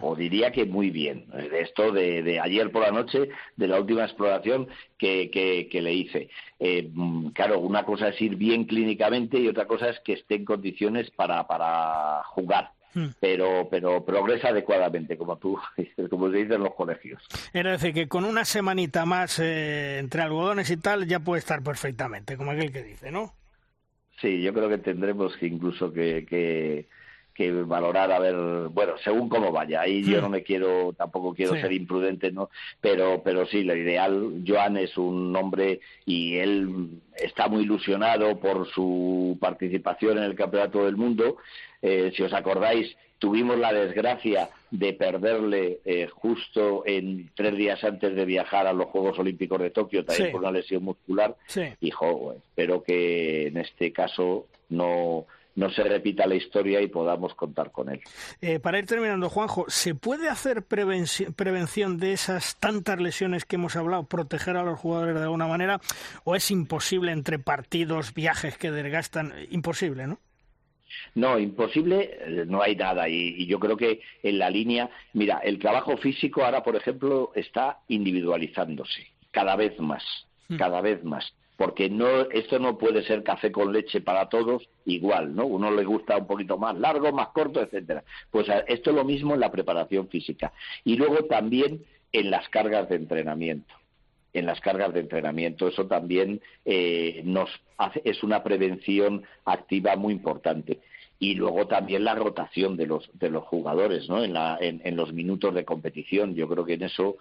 o diría que muy bien. Esto de, de, ayer por la noche, de la última exploración que, que, le hice. Eh, mm, claro, una cosa es ir bien clínicamente y otra cosa es que esté en condiciones para, para jugar. Hmm. Pero, pero progresa adecuadamente, como tú, [laughs] como se dice en los colegios. Es decir, que con una semanita más eh, entre algodones y tal ya puede estar perfectamente, como aquel que dice, ¿no? Sí, yo creo que tendremos que incluso que, que que valorar a ver, bueno, según cómo vaya. Ahí yo hmm. no me quiero, tampoco quiero ser imprudente, ¿no? Pero, pero sí, lo ideal, Joan es un hombre y él está muy ilusionado por su participación en el Campeonato del Mundo. Eh, si os acordáis, tuvimos la desgracia de perderle eh, justo en tres días antes de viajar a los Juegos Olímpicos de Tokio, también por una lesión muscular. Sí. Y, espero que en este caso no no se repita la historia y podamos contar con él. Eh, para ir terminando, Juanjo, ¿se puede hacer prevención de esas tantas lesiones que hemos hablado, proteger a los jugadores de alguna manera, o es imposible entre partidos, viajes que desgastan? Imposible, ¿no? No, imposible, eh, no hay nada. y, yo creo que en la línea, mira, el trabajo físico ahora, por ejemplo, está individualizándose cada vez más, hmm. cada vez más porque no esto no puede ser café con leche para todos igual, ¿no? Uno le gusta un poquito más largo, más corto, etcétera. Pues esto es lo mismo en la preparación física y luego también en las cargas de entrenamiento. En las cargas de entrenamiento eso también eh, nos hace, es una prevención activa muy importante. y luego también la rotación de los de los jugadores no en, la, en, los minutos de competición yo creo que en eso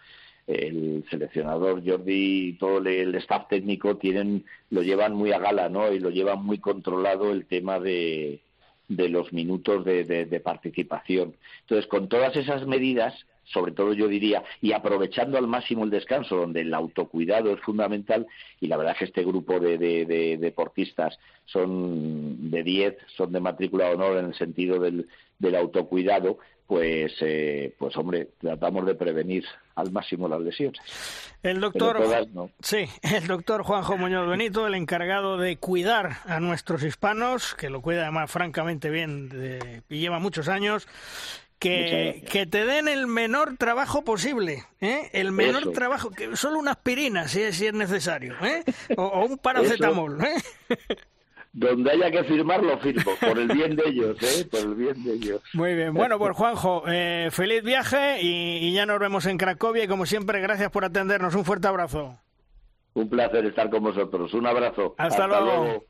el seleccionador Jordi y todo el staff técnico tienen lo llevan muy a gala no y lo llevan muy controlado el tema de de los minutos de, de participación. Entonces con todas esas medidas sobre todo yo diría, y aprovechando al máximo el descanso, donde el autocuidado es fundamental, y la verdad es que este grupo de, deportistas son de 10, son de matrícula de honor en el sentido del, autocuidado, pues, eh, pues hombre, tratamos de prevenir al máximo las lesiones. El doctor, sí, el doctor Juanjo Muñoz Benito, el encargado de cuidar a nuestros hispanos, que lo cuida además francamente bien y lleva muchos años, que, te den el menor trabajo posible, ¿eh? el menor trabajo, que solo una aspirina si es, si es necesario, ¿eh? o, un paracetamol. ¿eh? Donde haya que firmar, lo firmo, por el bien de ellos, ¿eh? [laughs] por el bien de ellos. Muy bien, bueno, pues Juanjo, eh, feliz viaje y, ya nos vemos en Cracovia y como siempre, gracias por atendernos, un fuerte abrazo. Un placer estar con vosotros, un abrazo. Hasta, luego.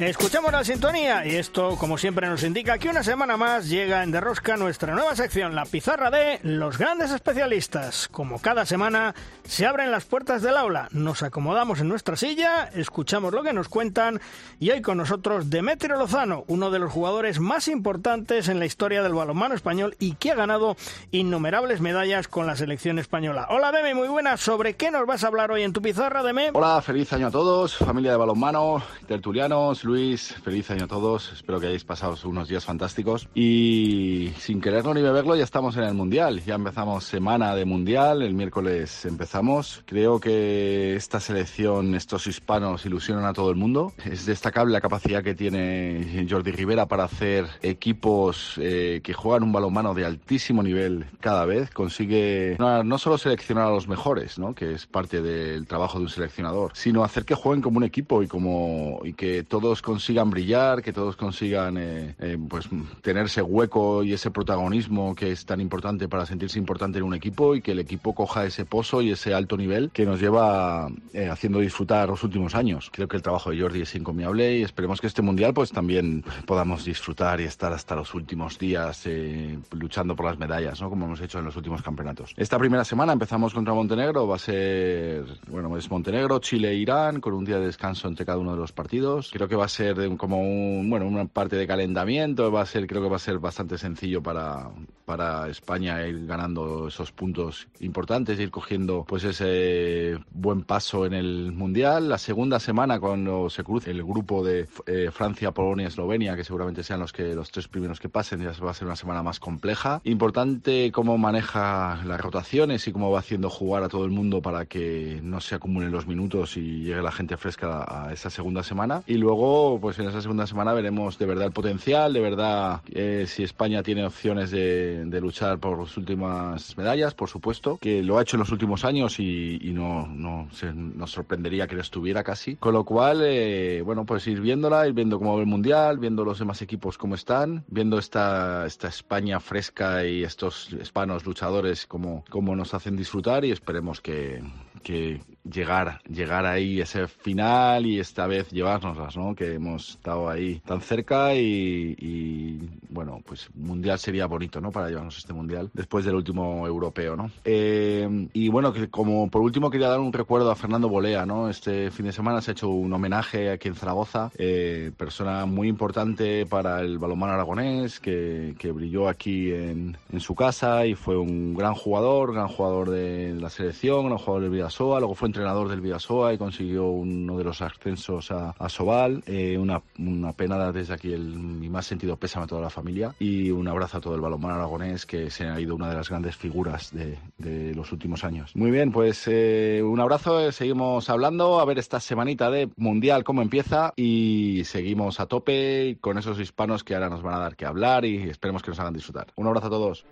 Escuchamos la sintonía y esto, como siempre, nos indica que una semana más llega en Derrosca nuestra nueva sección, la pizarra de los grandes especialistas. Como cada semana, se abren las puertas del aula, nos acomodamos en nuestra silla, escuchamos lo que nos cuentan y hoy con nosotros Demetrio Lozano, uno de los jugadores más importantes en la historia del balonmano español y que ha ganado innumerables medallas con la selección española. Hola Deme, muy buenas. ¿Sobre qué nos vas a hablar hoy en tu pizarra, Deme? Hola, feliz año a todos, familia de balonmano, tertulianos Luis, feliz año a todos. Espero que hayáis pasado unos días fantásticos. Y sin quererlo ni beberlo, ya estamos en el Mundial. Ya empezamos semana de Mundial. El miércoles empezamos. Creo que esta selección, estos hispanos, ilusionan a todo el mundo. Es destacable la capacidad que tiene Jordi Rivera para hacer equipos eh, que juegan un balonmano de altísimo nivel cada vez. Consigue no, no solo seleccionar a los mejores, ¿no? que es parte del trabajo de un seleccionador, sino hacer que jueguen como un equipo y, como, y que todos consigan brillar, que todos consigan eh, eh, pues tener ese hueco y ese protagonismo que es tan importante para sentirse importante en un equipo y que el equipo coja ese pozo y ese alto nivel que nos lleva eh, haciendo disfrutar los últimos años. Creo que el trabajo de Jordi es encomiable y esperemos que este mundial pues también podamos disfrutar y estar hasta los últimos días luchando por las medallas, ¿no? Como hemos hecho en los últimos campeonatos. Esta primera semana empezamos contra Montenegro, va a ser, bueno, es Montenegro, Chile Irán, con un día de descanso entre cada uno de los partidos. Creo que va a ser como un, bueno, una parte de calentamiento, va a ser, creo que va a ser bastante sencillo para, para España ir ganando esos puntos importantes, ir cogiendo pues ese buen paso en el Mundial. La segunda semana cuando se cruce el grupo de eh, Francia, Polonia, Eslovenia, que seguramente sean los que los tres primeros que pasen, ya va a ser una semana más compleja. Importante cómo maneja las rotaciones y cómo va haciendo jugar a todo el mundo para que no se acumulen los minutos y llegue la gente fresca a esa segunda semana. Y luego pues en esa segunda semana veremos de verdad el potencial, de verdad eh, si España tiene opciones de, luchar por las últimas medallas, por supuesto, que lo ha hecho en los últimos años y, no, no se, nos sorprendería que lo estuviera casi. Con lo cual, eh, bueno, pues ir viéndola, ir viendo cómo va el Mundial, viendo los demás equipos cómo están, viendo esta, esta España fresca y estos hispanos luchadores cómo, cómo nos hacen disfrutar y esperemos que, que llegar, llegar ahí ese final y esta vez llevárnoslas, ¿no? Que hemos estado ahí tan cerca y, bueno, pues mundial sería bonito, ¿no? Para llevarnos este mundial después del último europeo, ¿no? Eh, y bueno, como por último quería dar un recuerdo a Fernando Bolea, ¿no? Este fin de semana se ha hecho un homenaje aquí en Zaragoza, eh, persona muy importante para el balonmano aragonés, que, que brilló aquí en, en, su casa y fue un gran jugador, gran jugador de la selección, gran jugador del Vidasoa, luego fue entrenador del Vidasoa y consiguió uno de los ascensos a, a Sobal, eh, una, una, pena desde aquí el, mi más sentido pésame a toda la familia y un abrazo a todo el balonmano aragonés que se ha ido una de las grandes figuras de, de los últimos años. Muy bien, pues eh, un abrazo, eh, seguimos hablando, a ver esta semanita de Mundial cómo empieza y seguimos a tope con esos hispanos que ahora nos van a dar que hablar y esperemos que nos hagan disfrutar. Un abrazo a todos.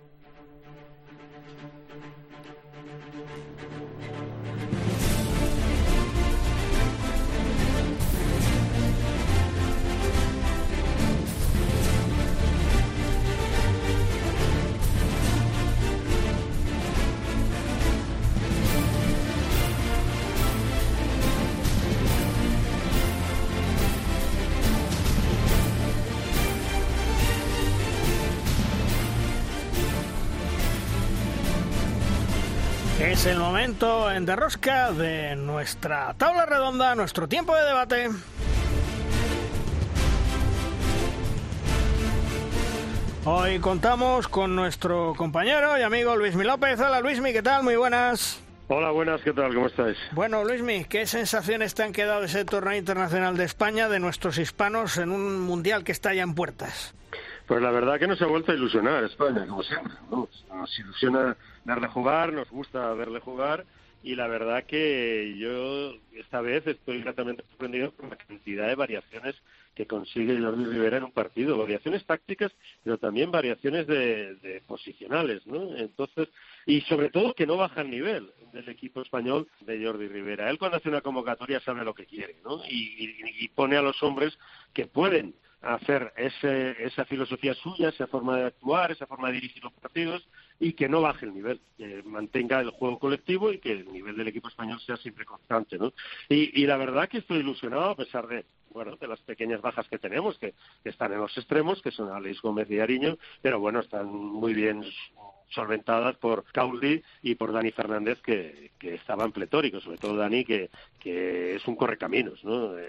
El momento en Derrosca de nuestra tabla redonda, nuestro tiempo de debate. Hoy contamos con nuestro compañero y amigo Luismi López. Hola Luismi, ¿qué tal? Muy buenas. Hola, buenas, ¿qué tal? ¿Cómo estáis? Bueno, Luismi, ¿qué sensaciones te han quedado de ese torneo internacional de España, de nuestros hispanos, en un mundial que está ya en puertas? Pues la verdad que nos ha vuelto a ilusionar España, como siempre. Nos ilusiona verle jugar, nos gusta verle jugar y la verdad que yo esta vez estoy gratamente sorprendido por la cantidad de variaciones que consigue Jordi Rivera en un partido, variaciones tácticas, pero también variaciones de, posicionales, ¿no? Entonces, y sobre todo que no baja el nivel del equipo español de Jordi Rivera. Él cuando hace una convocatoria sabe lo que quiere, ¿no? Y, pone a los hombres que pueden hacer ese, esa filosofía suya, esa forma de actuar, esa forma de dirigir los partidos y que no baje el nivel, que mantenga el juego colectivo y que el nivel del equipo español sea siempre constante, ¿no? Y, y la verdad que estoy ilusionado a pesar de bueno, de las pequeñas bajas que tenemos, que, están en los extremos, que son Alex Gómez y Ariño, pero bueno, están muy bien solventadas por Cauli y por Dani Fernández, que, que estaban pletóricos, sobre todo Dani, que, que es un correcaminos, ¿no? Eh,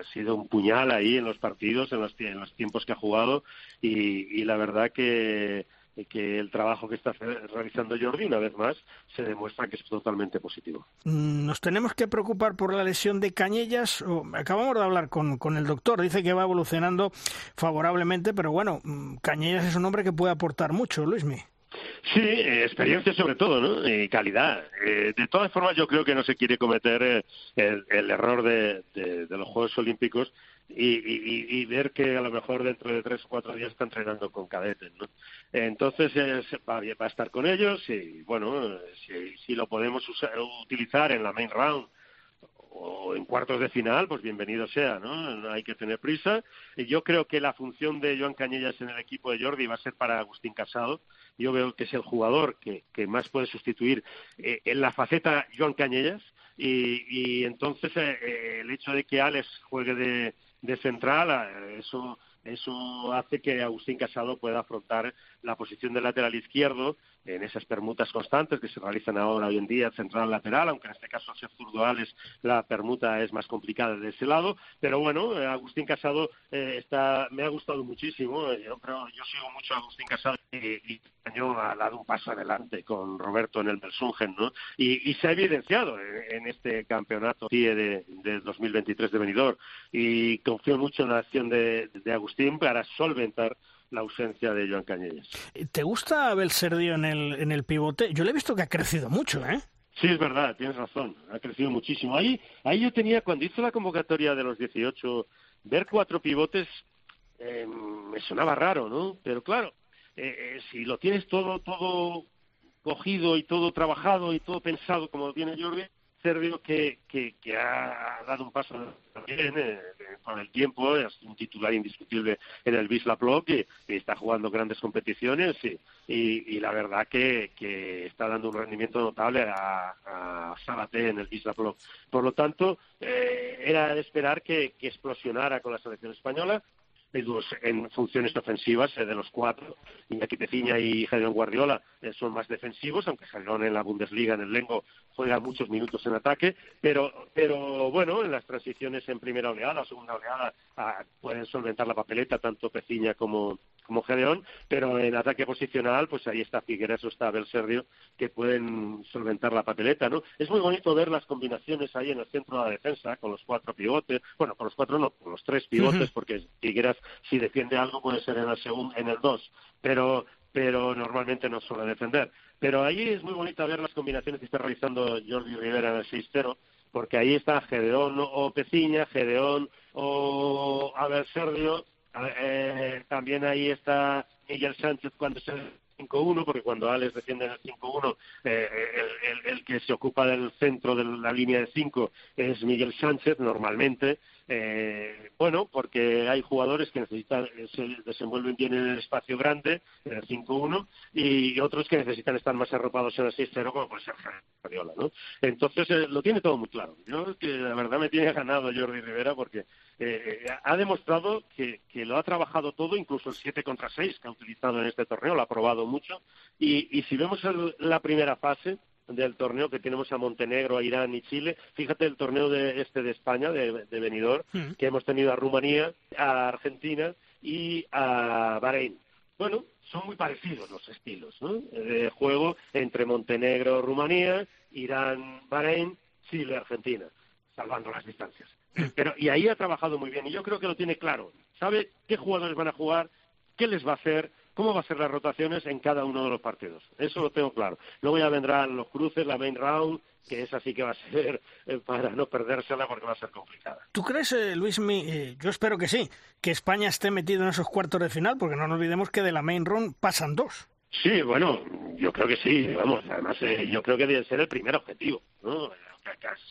ha sido un puñal ahí en los partidos, en los, en los tiempos que ha jugado, y, y la verdad que que el trabajo que está realizando Jordi, una vez más, se demuestra que es totalmente positivo. Mm, ¿Nos tenemos que preocupar por la lesión de Cañellas? acabamos de hablar con, con el doctor, dice que va evolucionando favorablemente, pero bueno, mm, Cañellas es un hombre que puede aportar mucho, Luismi. Sí, eh, experiencia sobre todo, ¿no? Y calidad. Eh, de todas formas, yo creo que no se quiere cometer eh, el, error de, los Juegos Olímpicos y, ver que a lo mejor dentro de tres o cuatro días está entrenando con cadetes, ¿no? Entonces va, a estar con ellos y, bueno, si, lo podemos utilizar en la main round o en cuartos de final, pues bienvenido sea, ¿no? No hay que tener prisa. Y yo creo que la función de Joan Cañellas en el equipo de Jordi va a ser para Agustín Casado. Yo veo que es el jugador que, más puede sustituir eh, en la faceta Joan Cañellas. Y, entonces eh, eh, el hecho de que Alex juegue de, de central, eso eso hace que Agustín Casado pueda afrontar la posición del lateral izquierdo en esas permutas constantes que se realizan ahora hoy en día central-lateral, aunque en este caso al ser zurdoales la permuta es más complicada de ese lado. Pero bueno, eh, Agustín Casado eh, está, me ha gustado muchísimo. Yo creo, yo sigo mucho a Agustín Casado y, y año ha dado un paso adelante con Roberto en el Bersungen, ¿no? Y, se ha evidenciado en, este campeonato de, de 2023 de Benidorm. Y confío mucho en la acción de, de Agustín para solventar la ausencia de Joan Cañellas. ¿Te gusta Abel Serdio en el, en el pivote? Yo le he visto que ha crecido mucho, ¿eh? Sí, es verdad, tienes razón, ha crecido muchísimo. Ahí, ahí yo tenía, cuando hizo la convocatoria de los 18, ver cuatro pivotes eh, me sonaba raro, ¿no? Pero claro, eh, eh, si lo tienes todo, todo cogido y todo trabajado y todo pensado como lo tiene Jordi, Servio que, que, ha dado un paso también eh, con el tiempo, es un titular indiscutible en el Wisla Plock que está jugando grandes competiciones y, y, la verdad que, que, está dando un rendimiento notable a, a en el Wisla Plock. Por lo tanto, eh, era de esperar que, que explosionara con la selección española en funciones ofensivas eh, de los cuatro. Iñaki Peciña y Javier Guardiola eh, son más defensivos, aunque Javier en la Bundesliga, en el Lengo, juega muchos minutos en ataque, pero, pero bueno, en las transiciones en primera oleada o segunda oleada ah, pueden solventar la papeleta tanto Peciña como, como Gedeón, pero en ataque posicional, pues ahí está Figueres o está Belserdio, que pueden solventar la papeleta, ¿no? Es muy bonito ver las combinaciones ahí en el centro de la defensa, con los cuatro pivotes, bueno, con los cuatro no, con los tres pivotes, porque Figueras, si defiende algo, puede ser en el segundo, en el dos, pero pero normalmente no suele defender. Pero ahí es muy bonito ver las combinaciones que está realizando Jordi Rivera en el 6-0, porque ahí está Gedeón o Peciña, Gedeón o Abel Sergio, eh, también ahí está Miguel Sánchez cuando se 5-1, porque cuando Alex defiende en el 5-1, eh, el, el, que se ocupa del centro de la línea de 5 es Miguel Sánchez, normalmente. Eh, bueno, porque hay jugadores que necesitan, se desenvuelven bien en el espacio grande, en el 5-1, y otros que necesitan estar más arropados en el 6-0, como puede ser Fabiola, ¿no? Entonces, eh, lo tiene todo muy claro. Yo, que la verdad me tiene [laughs] ganado Jordi Rivera porque eh, ha demostrado que, lo ha trabajado todo, incluso el 7 contra 6 que ha utilizado en este torneo, lo ha probado mucho, y, y si vemos la primera fase, del torneo que tenemos a Montenegro, a Irán y Chile. Fíjate el torneo de este de España, de, de Benidorm, Mm. que hemos tenido a Rumanía, a Argentina y a Bahrein. Bueno, son muy parecidos los estilos ¿no? de juego entre Montenegro, Rumanía, Irán, Bahrein, Chile, Argentina, salvando las distancias. Pero y ahí ha trabajado muy bien y yo creo que lo tiene claro. Sabe qué jugadores van a jugar, qué les va a hacer, cómo va a ser las rotaciones en cada uno de los partidos. Eso lo tengo claro. Luego ya vendrán los cruces, la main round, que esa sí que va a ser eh, para no perdérsela porque va a ser complicada. ¿Tú crees, eh, Luis, mi- eh, yo espero que sí, que España esté metido en esos cuartos de final? Porque no nos olvidemos que de la main run pasan dos. Sí, bueno, yo creo que sí, vamos, además eh, yo creo que debe ser el primer objetivo, ¿no?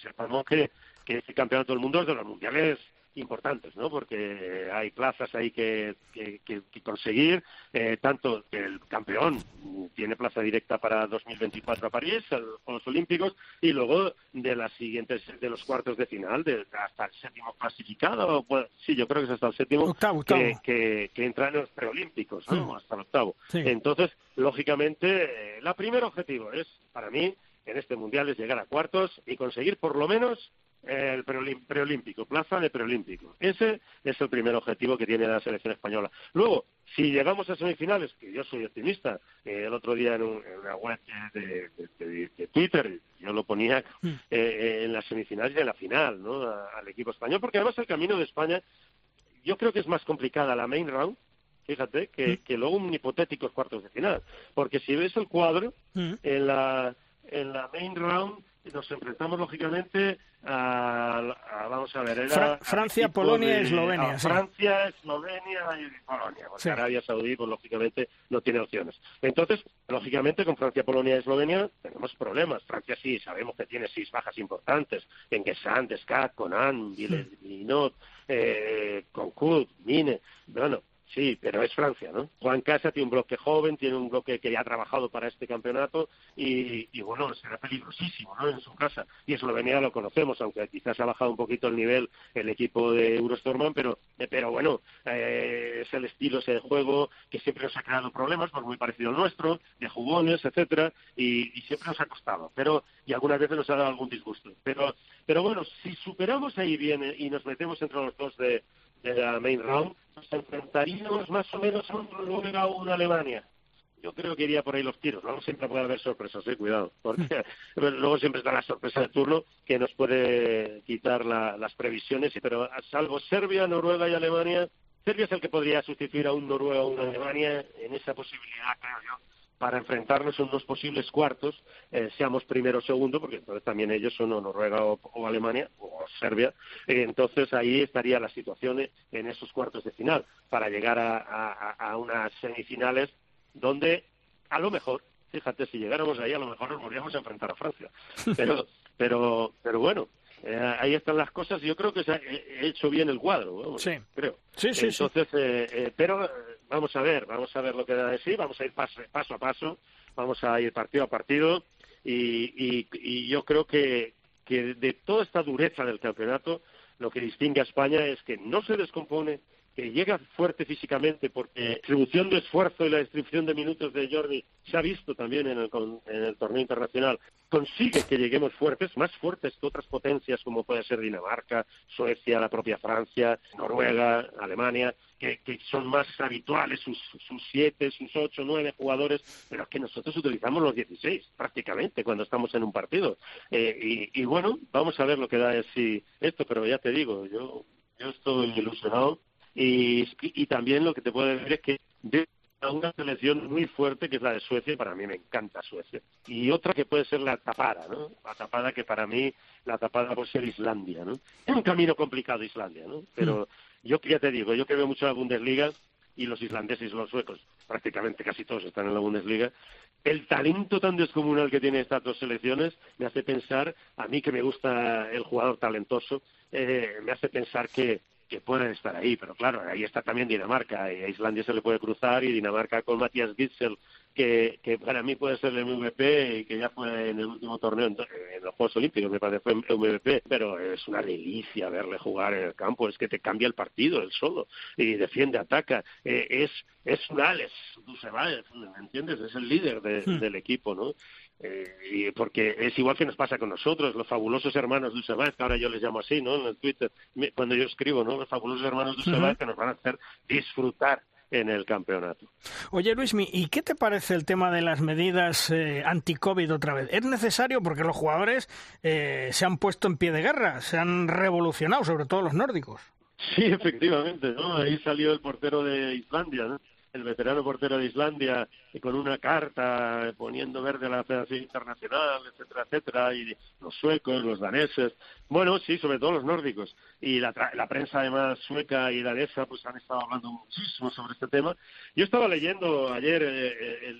Sepamos que, que este campeonato del mundo es de los mundiales importantes, ¿no? Porque hay plazas ahí que, que, que- que conseguir, eh, tanto que el campeón tiene plaza directa para 2024 a París, a los Olímpicos, y luego de las siguientes, de los cuartos de final, de, hasta el séptimo clasificado, pues, sí, yo creo que es hasta el séptimo, Octavo, octavo. Que, que, que entra en los preolímpicos, ¿no? Hasta el octavo. Sí. Entonces, lógicamente, eh, la primer objetivo es, para mí, en este mundial es llegar a cuartos y conseguir por lo menos eh, el preolímpico, plaza de preolímpico. Ese es el primer objetivo que tiene la selección española. Luego, si llegamos a semifinales, que yo soy optimista, eh, el otro día en, un- en una web de, de- de- de Twitter, yo lo ponía Mm. eh, en las semifinales y en la final, ¿no? A- al equipo español, porque además el camino de España, yo creo que es más complicada la main round, fíjate, que, que luego un hipotéticos cuartos de final. Porque si ves el cuadro, Mm. en la, en la main round nos enfrentamos lógicamente a, a- vamos a ver, era Fra- Francia, Polonia, de- Eslovenia, a sí. Francia, Eslovenia y Polonia. Porque Sí. Arabia Saudí, pues lógicamente no tiene opciones. Entonces, lógicamente con Francia, Polonia y Eslovenia tenemos problemas. Francia sí, sabemos que tiene seis bajas importantes. En Gesant, Descat, Conan, Villeneuve, eh, Concourt, Mine. Bueno, Sí, pero es Francia, ¿no? Juan Casa tiene un bloque joven, tiene un bloque que ya ha trabajado para este campeonato y, y, bueno, será peligrosísimo, ¿no? En su casa. Y Eslovenia lo conocemos, aunque quizás ha bajado un poquito el nivel el equipo de Eurostorman, pero, eh, pero bueno, eh, es el estilo ese de juego que siempre nos ha creado problemas, pues muy parecido al nuestro, de jugones, etcétera, y, y siempre nos ha costado. Pero, y algunas veces nos ha dado algún disgusto. Pero, pero bueno, si superamos ahí bien eh, y nos metemos entre los dos de, de la main round, nos enfrentaríamos más o menos a un Noruega o una Alemania. Yo creo que iría por ahí los tiros. Luego siempre puede haber sorpresas, eh, cuidado. Porque [laughs] luego siempre está la sorpresa de turno que nos puede quitar la- las previsiones. Pero a salvo Serbia, Noruega y Alemania, Serbia es el que podría sustituir a un Noruega o una Alemania en esa posibilidad, creo yo, para enfrentarnos en dos posibles cuartos, eh, seamos primero o segundo, porque entonces también ellos son o Noruega o, o Alemania o Serbia. Eh, entonces ahí estaría la situación en esos cuartos de final, para llegar a, a- a unas semifinales donde a lo mejor, fíjate, si llegáramos ahí a lo mejor nos volvíamos a enfrentar a Francia. [laughs] Pero, pero, pero bueno, eh, ahí están las cosas. Yo creo que se ha he hecho bien el cuadro, vamos, Sí. creo. Sí, sí, sí. Entonces, eh, eh, pero eh, vamos a ver, vamos a ver lo que da de sí, vamos a ir paso, paso a paso, vamos a ir partido a partido y, y, y yo creo que, que de toda esta dureza del campeonato, lo que distingue a España es que no se descompone, que llega fuerte físicamente porque la distribución de esfuerzo y la distribución de minutos de Jordi se ha visto también en el, en el torneo internacional, consigue que lleguemos fuertes, más fuertes que otras potencias como puede ser Dinamarca, Suecia, la propia Francia, Noruega, Alemania, que, son más habituales sus, sus siete, sus ocho, nueve jugadores, pero es que nosotros utilizamos los 16 prácticamente cuando estamos en un partido. Eh, y, y bueno, vamos a ver lo que da de sí esto, pero ya te digo, yo, yo estoy ilusionado y, y también lo que te puedo decir es que de a una selección muy fuerte que es la de Suecia, y para mí me encanta Suecia. Y otra que puede ser la tapada, ¿no? La tapada que para mí, la tapada puede ser Islandia, ¿no? Es un camino complicado Islandia, ¿no? Pero yo que ya te digo, yo que veo mucho la Bundesliga y los islandeses y los suecos, prácticamente casi todos están en la Bundesliga, el talento tan descomunal que tiene estas dos selecciones me hace pensar, a mí que me gusta el jugador talentoso, eh, me hace pensar que, que pueden estar ahí, pero claro, ahí está también Dinamarca, y a Islandia se le puede cruzar, y Dinamarca con Matías Gitzel, que, que para mí puede ser el MVP y que ya fue en el último torneo en, en los Juegos Olímpicos, me parece fue MVP, pero es una delicia verle jugar en el campo, es que te cambia el partido él solo, y defiende, ataca, eh, es, es un Alex Dusevaev, ¿me entiendes? Es el líder de- Hmm. del equipo, ¿no? Eh, y porque es igual que nos pasa con nosotros, los fabulosos hermanos de Usebáez, que ahora yo les llamo así, ¿no? En el Twitter, cuando yo escribo, ¿no? Los fabulosos hermanos de que nos van a hacer disfrutar en el campeonato. Oye, Luismi, ¿y qué te parece el tema de las medidas eh, anti-COVID otra vez? ¿Es necesario? Porque los jugadores eh, se han puesto en pie de guerra, se han revolucionado, sobre todo los nórdicos. Sí, [laughs] efectivamente, ¿no? Ahí salió el portero de Islandia, ¿no? El veterano portero de Islandia con una carta poniendo verde a la Federación Internacional, etcétera, etcétera, y los suecos, los daneses, bueno, sí, sobre todo los nórdicos. Y la, la prensa además sueca y danesa pues han estado hablando muchísimo sobre este tema. Yo estaba leyendo ayer eh,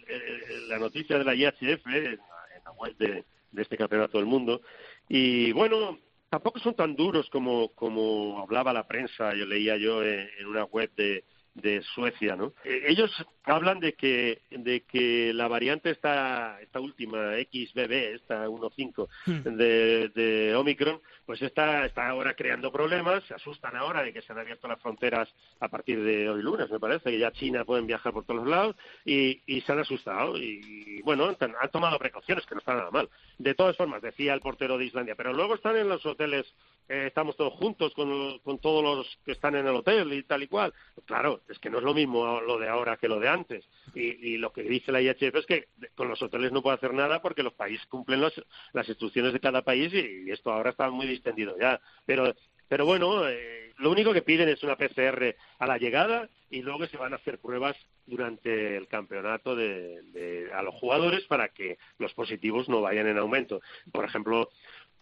la noticia de la IHF en, la web de, de este campeonato del mundo y bueno, tampoco son tan duros como, como hablaba la prensa, yo leía yo en una web de, de Suecia, ¿no? Eh, ellos hablan de que de que la variante esta esta última XBB, esta 1.5 hmm. de, de Omicron, pues está está ahora creando problemas, se asustan ahora de que se han abierto las fronteras a partir de hoy lunes, me parece, que ya China pueden viajar por todos lados y, y se han asustado y, bueno, han, han, tomado precauciones que no están nada mal. De todas formas, decía el portero de Islandia, pero luego están en los hoteles eh, estamos todos juntos con, con, todos los que están en el hotel y tal y cual. Claro, es que no es lo mismo lo de ahora que lo de antes. Y, y lo que dice la IHF es que con los hoteles no puede hacer nada porque los países cumplen los, las instrucciones de cada país y, esto ahora está muy distendido ya. Pero, pero bueno, eh, lo único que piden es una PCR a la llegada y luego se van a hacer pruebas durante el campeonato de, de, a los jugadores para que los positivos no vayan en aumento. Por ejemplo,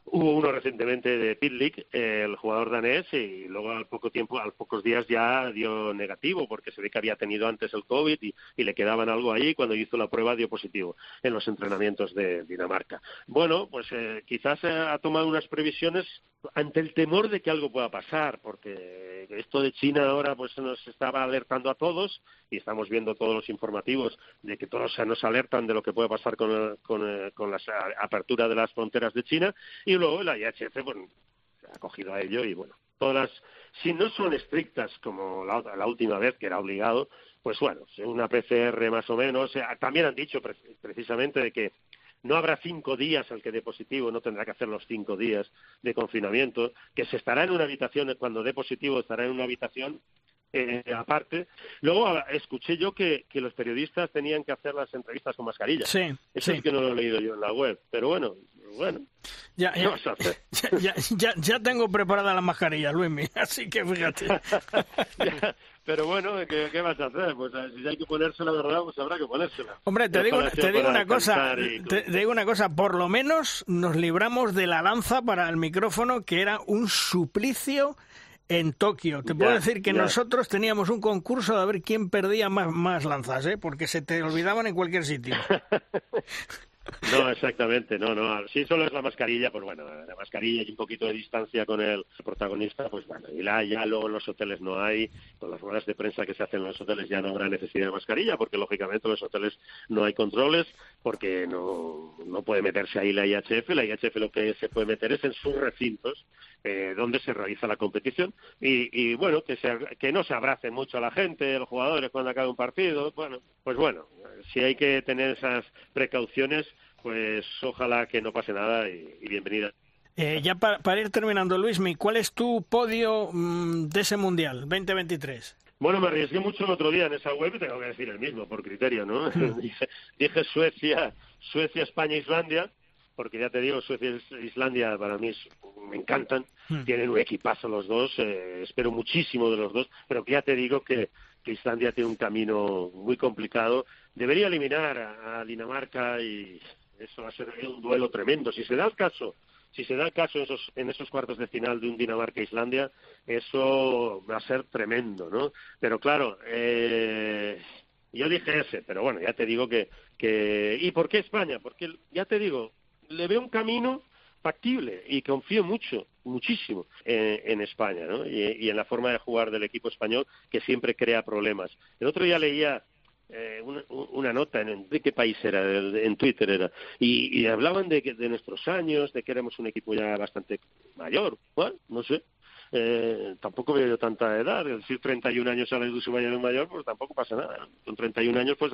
Hubo uno recientemente de Pitlick, el jugador danés, y luego al poco tiempo, a pocos días ya dio negativo, porque se ve que había tenido antes el COVID y, le quedaban algo ahí. Cuando hizo la prueba dio positivo en los entrenamientos de Dinamarca. Bueno, pues eh, quizás ha tomado unas previsiones ante el temor de que algo pueda pasar, porque esto de China ahora pues nos estaba alertando a todos y estamos viendo todos los informativos de que todos nos alertan de lo que puede pasar con, con, con la apertura de las fronteras de China y luego la IHF bueno, ha cogido a ello y bueno, todas las, si no son estrictas como la, la última vez que era obligado, pues bueno, una PCR más o menos, también han dicho precisamente de que no habrá cinco días al que dé positivo, no tendrá que hacer los cinco días de confinamiento, que se estará en una habitación, cuando dé positivo estará en una habitación eh, aparte. Luego escuché yo que, que, los periodistas tenían que hacer las entrevistas con mascarilla. Sí, Eso sí. es que no lo he leído yo en la web, pero bueno, bueno. Ya, [laughs] ya, ya, ya, ya, tengo preparada la mascarilla, Luis, [laughs] así que fíjate. [laughs] pero bueno, ¿qué, ¿qué, vas a hacer? Pues si hay que ponérsela, ¿verdad? Pues habrá que ponérsela. Hombre, te digo, te digo una cosa, te, te, digo una cosa, por lo menos nos libramos de la lanza para el micrófono, que era un suplicio en Tokio. Te puedo decir que ya. nosotros teníamos un concurso de ver quién perdía más, más lanzas, ¿eh? porque se te olvidaban en cualquier sitio. [laughs] No, exactamente, no, no. Si solo es la mascarilla, pues bueno, la mascarilla y un poquito de distancia con el protagonista, pues bueno, y la, ya luego en los hoteles no hay, con las ruedas de prensa que se hacen en los hoteles ya no habrá necesidad de mascarilla, porque lógicamente en los hoteles no hay controles, porque no, no puede meterse ahí la IHF, la IHF lo que se puede meter es en sus recintos, eh, donde se realiza la competición, y, y bueno, que, se, que no se abracen mucho a la gente, los jugadores cuando acabe un partido, bueno, pues bueno, si hay que tener esas precauciones, pues ojalá que no pase nada y, y bienvenida. Eh, ya para, para, ir terminando, Luismi, ¿cuál es tu podio mmm, de ese Mundial 2023? Bueno, me arriesgué mucho el otro día en esa web y tengo que decir el mismo, por criterio, ¿no? [laughs] dije, dije, Suecia, Suecia, España, Islandia, porque ya te digo, Suecia y Islandia para mí es, me encantan, hmm. tienen un equipazo los dos, eh, espero muchísimo de los dos, pero ya te digo que, que Islandia tiene un camino muy complicado, debería eliminar a, a Dinamarca y eso va a ser un duelo tremendo. Si se da el caso, si se da el caso en esos, en esos cuartos de final de un Dinamarca-Islandia, eso va a ser tremendo, ¿no? Pero claro, eh, yo dije ese, pero bueno, ya te digo que, que... ¿Y por qué España? Porque, ya te digo, le veo un camino factible y confío mucho, muchísimo en, en España, ¿no? Y, en la forma de jugar del equipo español que siempre crea problemas. El otro día leía eh, una, una, nota en de qué país era en Twitter era y, y hablaban de, de nuestros años de que éramos un equipo ya bastante mayor bueno, no sé eh, tampoco veo yo tanta edad, es decir, 31 años a la industria mayor mayor, pues tampoco pasa nada. Con 31 años, pues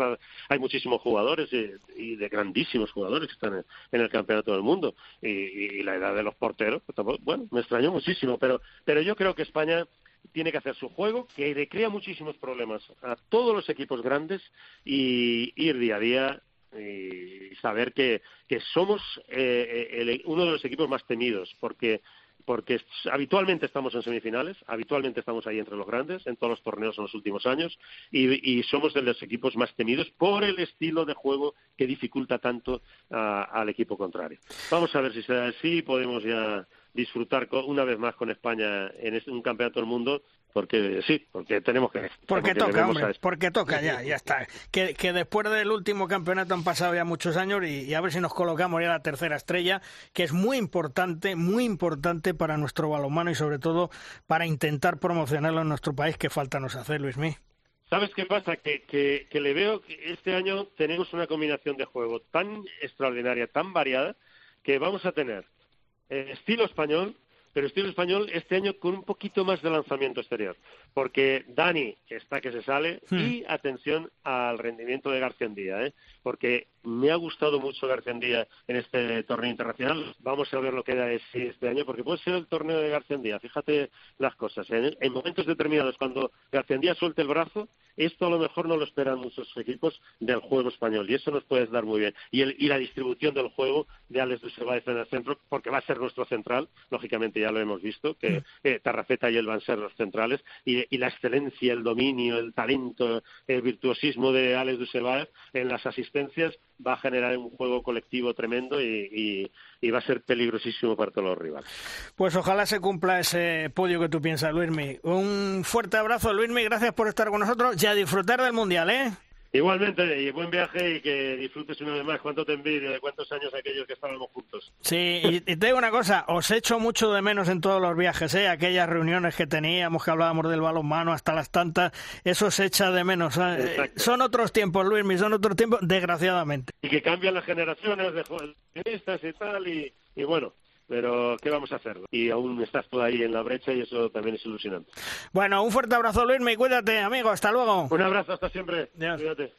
hay muchísimos jugadores y, de grandísimos jugadores que están en, el campeonato del mundo. Y, la edad de los porteros, pues tampoco, bueno, me extrañó muchísimo, pero, pero yo creo que España tiene que hacer su juego, que le crea muchísimos problemas a todos los equipos grandes y ir día a día y saber que, que somos eh, uno de los equipos más temidos, porque porque habitualmente estamos en semifinales, habitualmente estamos ahí entre los grandes en todos los torneos en los últimos años y, somos de los equipos más temidos por el estilo de juego que dificulta tanto al equipo contrario. Vamos a ver si será así podemos ya disfrutar una vez más con España en un campeonato del mundo porque sí, porque tenemos que... Porque toca, hombre, porque toca, ya, ya está. Que, que, después del último campeonato han pasado ya muchos años y, a ver si nos colocamos ya la tercera estrella, que es muy importante, muy importante para nuestro balonmano y sobre todo para intentar promocionarlo en nuestro país, que falta nos hacer, Luismi. ¿Sabes qué pasa? Que, que, que le veo que este año tenemos una combinación de juego tan extraordinaria, tan variada, que vamos a tener eh, estilo español, pero estilo español este año con un poquito más de lanzamiento exterior, porque Dani está que se sale hmm. y atención al rendimiento de García Díaz, ¿eh? porque me ha gustado mucho García Díaz en este torneo internacional. Vamos a ver lo que da este año, porque puede ser el torneo de García Díaz. Fíjate las cosas. En, en momentos determinados, cuando García Díaz suelte el brazo, esto a lo mejor no lo esperan muchos equipos del juego español y eso nos puede dar muy bien. Y, el, y la distribución del juego de Alex Dusebaez en el centro, porque va a ser nuestro central, lógicamente ya lo hemos visto, que eh, Tarrafeta y él van a ser los centrales, y, la excelencia, el dominio, el talento, el virtuosismo de Alex Dusebaez en las asistencias va a generar un juego colectivo tremendo y, va a ser peligrosísimo para todos los rivales. Pues ojalá se cumpla ese podio que tú piensas, Luismi. Un fuerte abrazo, Luismi, gracias por estar con nosotros y a disfrutar del Mundial, ¿eh? Igualmente, y buen viaje y que disfrutes una vez más. Cuánto te envidio de cuántos años aquellos que estábamos juntos. Sí, y, te digo una cosa, os echo mucho de menos en todos los viajes, ¿eh? Aquellas reuniones que teníamos, que hablábamos del balonmano hasta las tantas, eso se echa de menos. ¿eh? Son otros tiempos, Luis, son otros tiempos, desgraciadamente. Y que cambian las generaciones de jugadores y tal, y, y bueno, pero ¿qué vamos a hacer? Y aún estás tú ahí en la brecha y eso también es ilusionante. Bueno, un fuerte abrazo, Luis, y cuídate, amigo, hasta luego. Un abrazo, hasta siempre. Cuídate.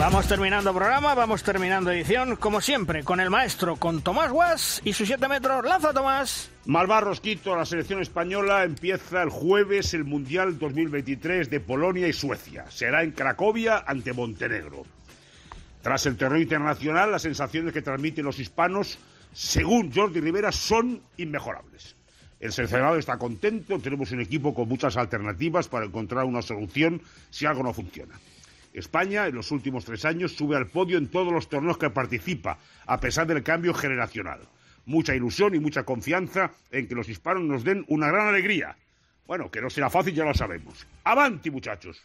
Vamos terminando programa, vamos terminando edición, como siempre, con el maestro, con Tomás Guas y sus 7 metros. ¡Lanza, Tomás! Malvar Rosquito, la selección española empieza el jueves el Mundial 2023 de Polonia y Suecia. Será en Cracovia ante Montenegro. Tras el terror internacional, las sensaciones que transmiten los hispanos, según Jordi Rivera, son inmejorables. El seleccionado está contento, tenemos un equipo con muchas alternativas para encontrar una solución si algo no funciona. España en los últimos tres años sube al podio en todos los torneos que participa, a pesar del cambio generacional. Mucha ilusión y mucha confianza en que los hispanos nos den una gran alegría. Bueno, que no será fácil, ya lo sabemos. ¡Avanti, muchachos!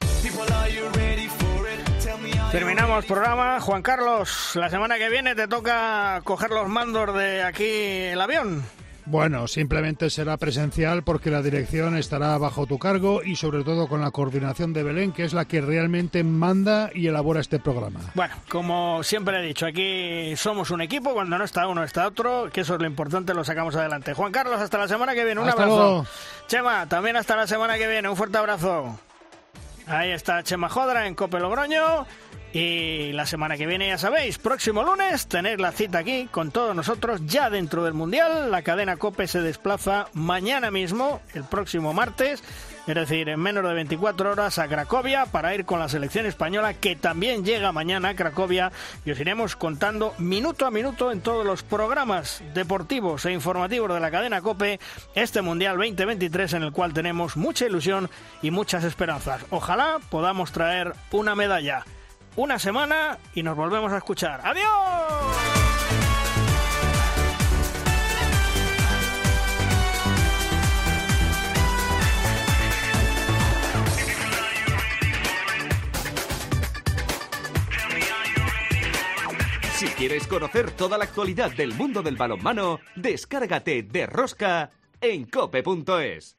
Terminamos programa. Juan Carlos, la semana que viene te toca coger los mandos de aquí el avión. Bueno, simplemente será presencial porque la dirección estará bajo tu cargo y sobre todo con la coordinación de Belén, que es la que realmente manda y elabora este programa. Bueno, como siempre he dicho, aquí somos un equipo, cuando no está uno está otro, que eso es lo importante, lo sacamos adelante. Juan Carlos, hasta la semana que viene, un abrazo. Chema, también hasta la semana que viene, un fuerte abrazo. Ahí está Chema Jodra en Cope Logroño. Y la semana que viene, ya sabéis, próximo lunes, tener la cita aquí con todos nosotros ya dentro del Mundial. La cadena Cope se desplaza mañana mismo, el próximo martes, es decir, en menos de 24 horas a Cracovia para ir con la selección española que también llega mañana a Cracovia y os iremos contando minuto a minuto en todos los programas deportivos e informativos de la cadena Cope este Mundial 2023 en el cual tenemos mucha ilusión y muchas esperanzas. Ojalá podamos traer una medalla una semana y nos volvemos a escuchar. ¡Adiós! Si quieres conocer toda la actualidad del mundo del balonmano, descárgate de Rosca en cope.es.